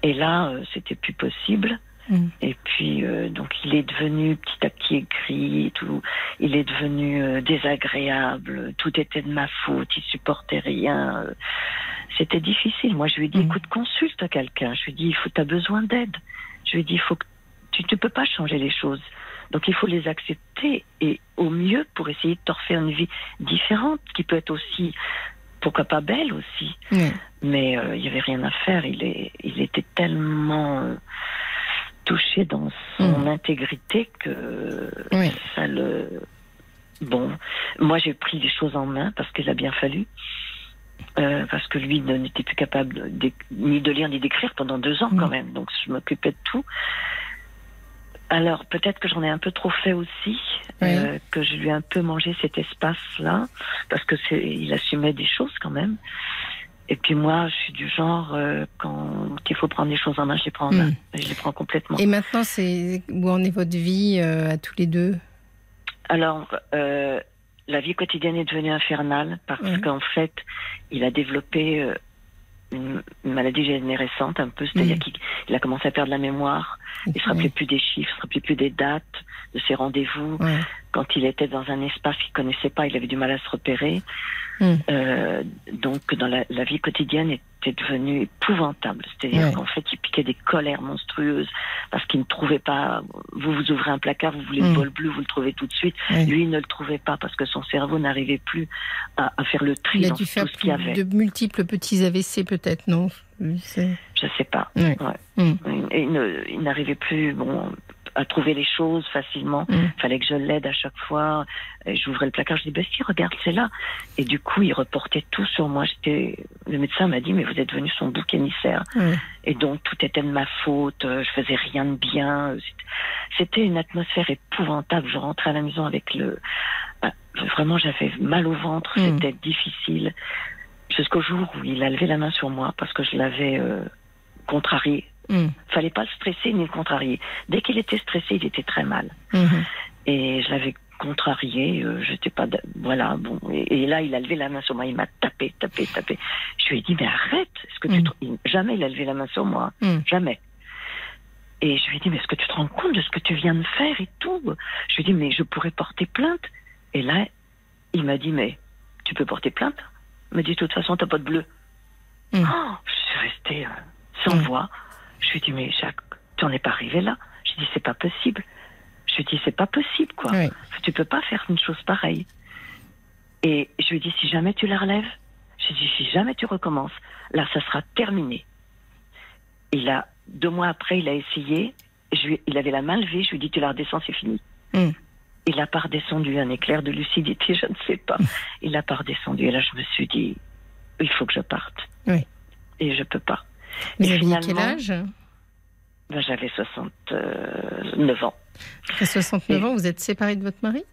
Et là, c'était plus possible. Mm. Et puis, euh, donc, il est devenu petit à petit écrit, tout. Il est devenu euh, désagréable. Tout était de ma faute. Il supportait rien. Euh, c'était difficile. Moi, je lui ai dit, mm. écoute, consulte quelqu'un. Je lui ai dit, il faut, t'as besoin d'aide. Je lui ai dit, il faut que tu ne peux pas changer les choses. Donc, il faut les accepter et au mieux pour essayer de te refaire une vie différente, qui peut être aussi pourquoi pas belle aussi. Mais il n'y avait rien à faire. Il, est, il était tellement touché dans son mm. intégrité que ça le. Bon, moi j'ai pris les choses en main parce qu'il a bien fallu. Euh, parce que lui n'était plus capable ni de lire ni d'écrire pendant deux ans quand mm. même, donc je m'occupais de tout. Alors peut-être que j'en ai un peu trop fait aussi, euh, que je lui ai un peu mangé cet espace-là, parce que c'est, il assumait des choses quand même. Et puis moi, je suis du genre, euh, quand il faut prendre les choses en main, je les prends en main. Hmm. Je les prends complètement. Et maintenant, c'est où en est votre vie euh, à tous les deux? Alors, euh, la vie quotidienne est devenue infernale parce qu'en fait, il a développé une, maladie générescente un peu, c'est-à-dire hmm. qu'il a commencé à perdre la mémoire. Il ne se rappelait plus des chiffres, il ne se rappelait plus des dates de ses rendez-vous. Quand il était dans un espace qu'il connaissait pas, il avait du mal à se repérer. Hmm. Euh, donc, dans la, vie quotidienne était devenue épouvantable. C'est-à-dire qu'en fait, il piquait des colères monstrueuses parce qu'il ne trouvait pas. Vous vous ouvrez un placard, vous voulez le hmm. bol bleu, vous le trouvez tout de suite. Lui, il ne le trouvait pas parce que son cerveau n'arrivait plus à, faire le tri il a dû faire ce qu'il y avait. De multiples petits AVC, peut-être, non? Je sais pas. Hmm. il n'arrivait plus. Bon, à trouver les choses facilement. Il mm. fallait que je l'aide à chaque fois. J'ouvrais le placard, je dis, ben si, regarde, c'est là. Et du coup, il reportait tout sur moi. J'étais, le médecin m'a dit, mais vous êtes devenu son bouc émissaire. Et donc, tout était de ma faute. Je faisais rien de bien. C'était une atmosphère épouvantable. Je rentrais à la maison avec le, bah, vraiment, j'avais mal au ventre. Mm. C'était difficile. Jusqu'au jour où il a levé la main sur moi parce que je l'avais euh, contrarié. Mm. Fallait pas le stresser ni le contrarier. Dès qu'il était stressé, il était très mal. Mm-hmm. Et je l'avais contrarié. Euh, j'étais pas voilà bon. Et, là, il a levé la main sur moi. Il m'a tapé, tapé, tapé. Je lui ai dit mais arrête. Est-ce que tu mm. jamais il a levé la main sur moi. Mm. Jamais. Et je lui ai dit mais est-ce que tu te rends compte de ce que tu viens de faire et tout? Je lui ai dit mais je pourrais porter plainte. Et là, il m'a dit mais tu peux porter plainte? Il m'a dit de toute façon t'as pas de bleu. Oh, je suis restée euh, sans voix. Je lui ai dit, mais Jacques, tu n'en es pas arrivé là. Je lui ai dit, c'est pas possible. Je lui ai dit, c'est pas possible, quoi. Tu peux pas faire une chose pareille. Et je lui ai dit, si jamais tu la relèves, je lui ai dit, si jamais tu recommences, là, ça sera terminé. Il a, deux mois après, il a essayé. Je il avait la main levée. Je lui ai dit, tu la redescends, c'est fini. Hmm. Il n'a pas redescendu un éclair de lucidité, je ne sais pas. Il n'a pas redescendu. Et là, je me suis dit, il faut que je parte. Oui. Et je peux pas. Vous aviez quel âge? ben, J'avais 69 ans. À 69 ans, vous êtes séparée de votre mari?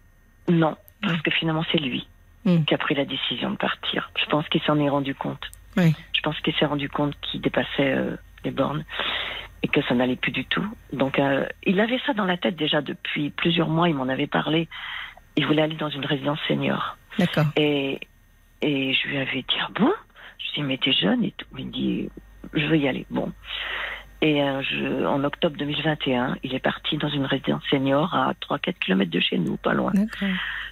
Non, parce que finalement, c'est lui hmm. qui a pris la décision de partir. Je pense qu'il s'en est rendu compte. Oui. Je pense qu'il s'est rendu compte qu'il dépassait euh, les bornes et que ça n'allait plus du tout. Donc, euh, il avait ça dans la tête déjà depuis plusieurs mois. Il m'en avait parlé. Il voulait aller dans une résidence senior. D'accord. Et, et je lui avais dit, ah bon? Je lui ai dit, mais t'es jeune et tout. Il me dit, je veux y aller. Bon. Et euh, je, en octobre 2021, il est parti dans une résidence senior à 3-4 km de chez nous, pas loin.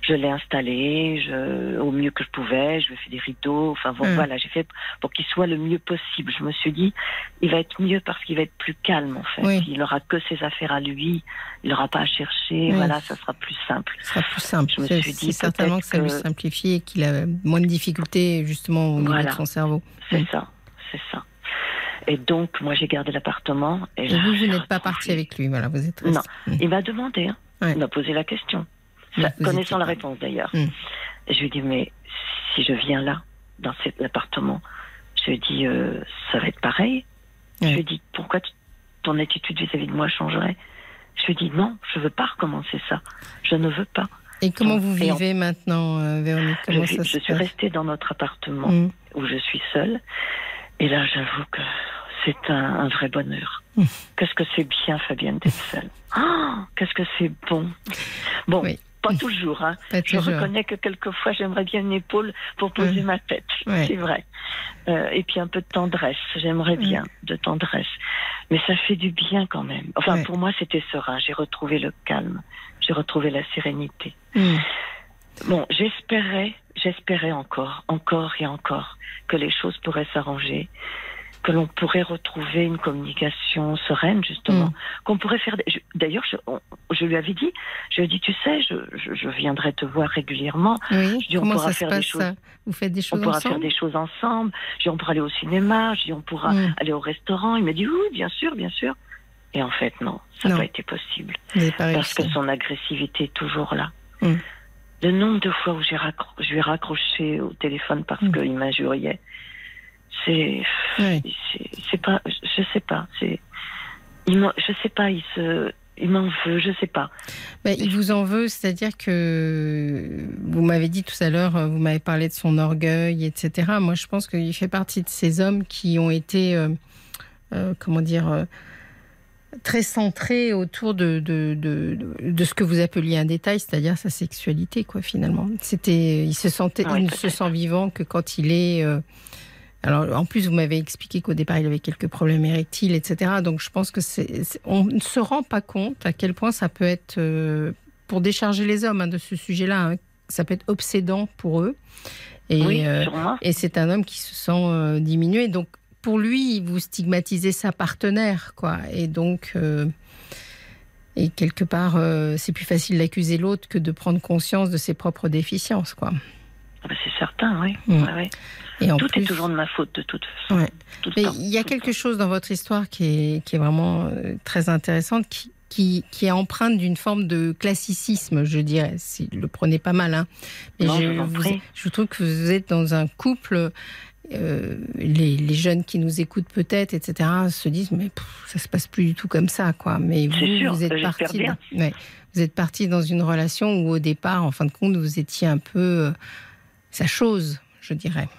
Je l'ai installé je, au mieux que je pouvais, je lui ai fait des rideaux, enfin bon, hmm. voilà, j'ai fait pour qu'il soit le mieux possible. Je me suis dit, il va être mieux parce qu'il va être plus calme en fait. Il n'aura que ses affaires à lui, il n'aura pas à chercher, voilà, ça sera plus simple. Ça sera plus simple. Je me suis dit certainement que ça lui simplifie et qu'il a moins de difficultés justement au niveau de son cerveau. C'est ça, c'est ça. Et donc, moi, j'ai gardé l'appartement. Et, vous, vous n'êtes pas parti avec lui, voilà, vous êtes Non, il m'a demandé, hein. il m'a posé la question, connaissant la réponse d'ailleurs. Hmm. Je lui ai dit, mais si je viens là, dans cet appartement, je lui ai dit, euh, ça va être pareil. Je lui ai dit, pourquoi ton attitude vis-à-vis de moi changerait? Je lui ai dit, non, je ne veux pas recommencer ça. Je ne veux pas. Et comment vous vivez maintenant, euh, Véronique? Comment Je, je suis restée dans notre appartement hmm. où je suis seule. Et là, j'avoue que c'est un, vrai bonheur. Mmh. Qu'est-ce que c'est bien, Fabienne, d'être seule. Oh, qu'est-ce que c'est bon. Bon, pas toujours. Hein. je reconnais que quelquefois, j'aimerais bien une épaule pour poser ma tête. C'est vrai. Euh, et puis un peu de tendresse. J'aimerais bien de tendresse. Mais ça fait du bien quand même. Enfin, pour moi, c'était serein. J'ai retrouvé le calme. J'ai retrouvé la sérénité. Mmh. Bon, j'espérais, j'espérais encore, encore et encore que les choses pourraient s'arranger, que l'on pourrait retrouver une communication sereine, justement, mm. qu'on pourrait faire. D'ailleurs, je, lui avais dit, je lui ai dit, tu sais, je, viendrai te voir régulièrement. Oui, je comment on pourra ça faire se passe, des choses. Vous faites des choses On pourra faire des choses ensemble. Je dis, on pourra aller au cinéma. Je dis, on pourra mm. aller au restaurant. Il m'a dit, oui, bien sûr, bien sûr. Et en fait, non, ça n'a pas été possible. Parce que son agressivité est toujours là. Mm le nombre de fois où j'ai je lui ai raccroché au téléphone parce mm. qu'il m'injuriait, c'est, c'est pas, je sais pas, c'est, il je sais pas, il se, il m'en veut, je sais pas. Ben, il vous en veut, c'est-à-dire que vous m'avez dit tout à l'heure, vous m'avez parlé de son orgueil, etc. Moi, je pense qu'il fait partie de ces hommes qui ont été, euh, euh, comment dire, euh, très centré autour de, de, de, de, ce que vous appeliez un détail, c'est-à-dire sa sexualité, quoi, finalement. C'était, il se sentait, il ne se sent vivant que quand il est. Euh, alors, en plus, vous m'avez expliqué qu'au départ, il avait quelques problèmes érectiles, etc. Donc, je pense que c'est, on ne se rend pas compte à quel point ça peut être, euh, pour décharger les hommes hein, de ce sujet-là, hein, ça peut être obsédant pour eux. Et, euh, et c'est un homme qui se sent diminué. Donc, pour lui, vous stigmatisez sa partenaire, quoi. Et donc, euh, et quelque part, euh, c'est plus facile d'accuser l'autre que de prendre conscience de ses propres déficiences, quoi. Ah bah, c'est certain, oui. Mm. Et Tout est toujours de ma faute, de toute façon. Mais il y a quelque chose dans votre histoire qui est, qui est vraiment euh, très intéressante, qui, qui, qui est empreinte d'une forme de classicisme, je dirais. Si, le prenez pas mal, hein. Mais je, je, trouve que vous êtes dans un couple. Euh, les, les, jeunes qui nous écoutent peut-être, etc., se disent mais ça se passe plus du tout comme ça, quoi. Mais vous, sûr, vous êtes parti, ouais, vous êtes parti dans une relation où au départ, en fin de compte, vous étiez un peu euh, sa chose, je dirais.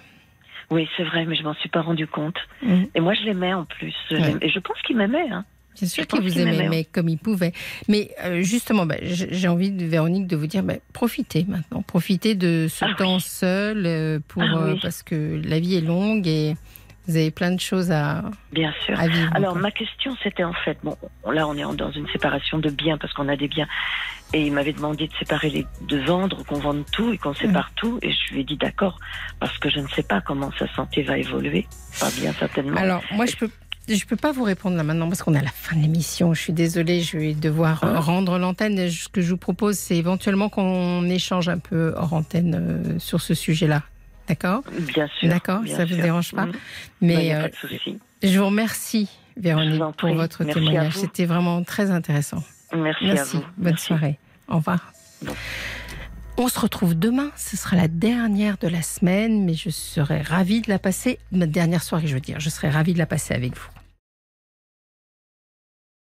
Oui, c'est vrai, mais je m'en suis pas rendu compte. Mm. Et moi, je l'aimais en plus. Et je pense qu'il m'aimait. Hein. Bien sûr qu'il vous aimait, mais comme il pouvait. Mais euh, justement, bah, j'ai envie, de, Véronique, de vous dire, bah, profitez maintenant. Profitez de ce ah temps seul euh, pour, ah euh, parce que la vie est longue et vous avez plein de choses à, Bien sûr. vivre. Alors, ma question, c'était en fait, bon, là, on est dans une séparation de biens parce qu'on a des biens. Et il m'avait demandé de séparer les, de vendre, qu'on vende tout et qu'on sépare tout. Et je lui ai dit d'accord, parce que je ne sais pas comment sa santé va évoluer. Pas bien certainement. Alors, moi, je peux je ne peux pas vous répondre là maintenant parce qu'on est à la fin de l'émission. Je suis désolée, je vais devoir ah. rendre l'antenne. Ce que je vous propose, c'est éventuellement qu'on échange un peu hors antenne euh, sur ce sujet-là. D'accord? Bien sûr. D'accord, ça ne vous dérange pas? Mm. Mais euh, je vous remercie, Véronique, pour votre témoignage. C'était vraiment très intéressant. Merci, à vous. Bonne soirée. Au revoir. On se retrouve demain, ce sera la dernière de la semaine, mais je serai ravie de la passer, ma dernière soirée je veux dire, je serai ravie de la passer avec vous.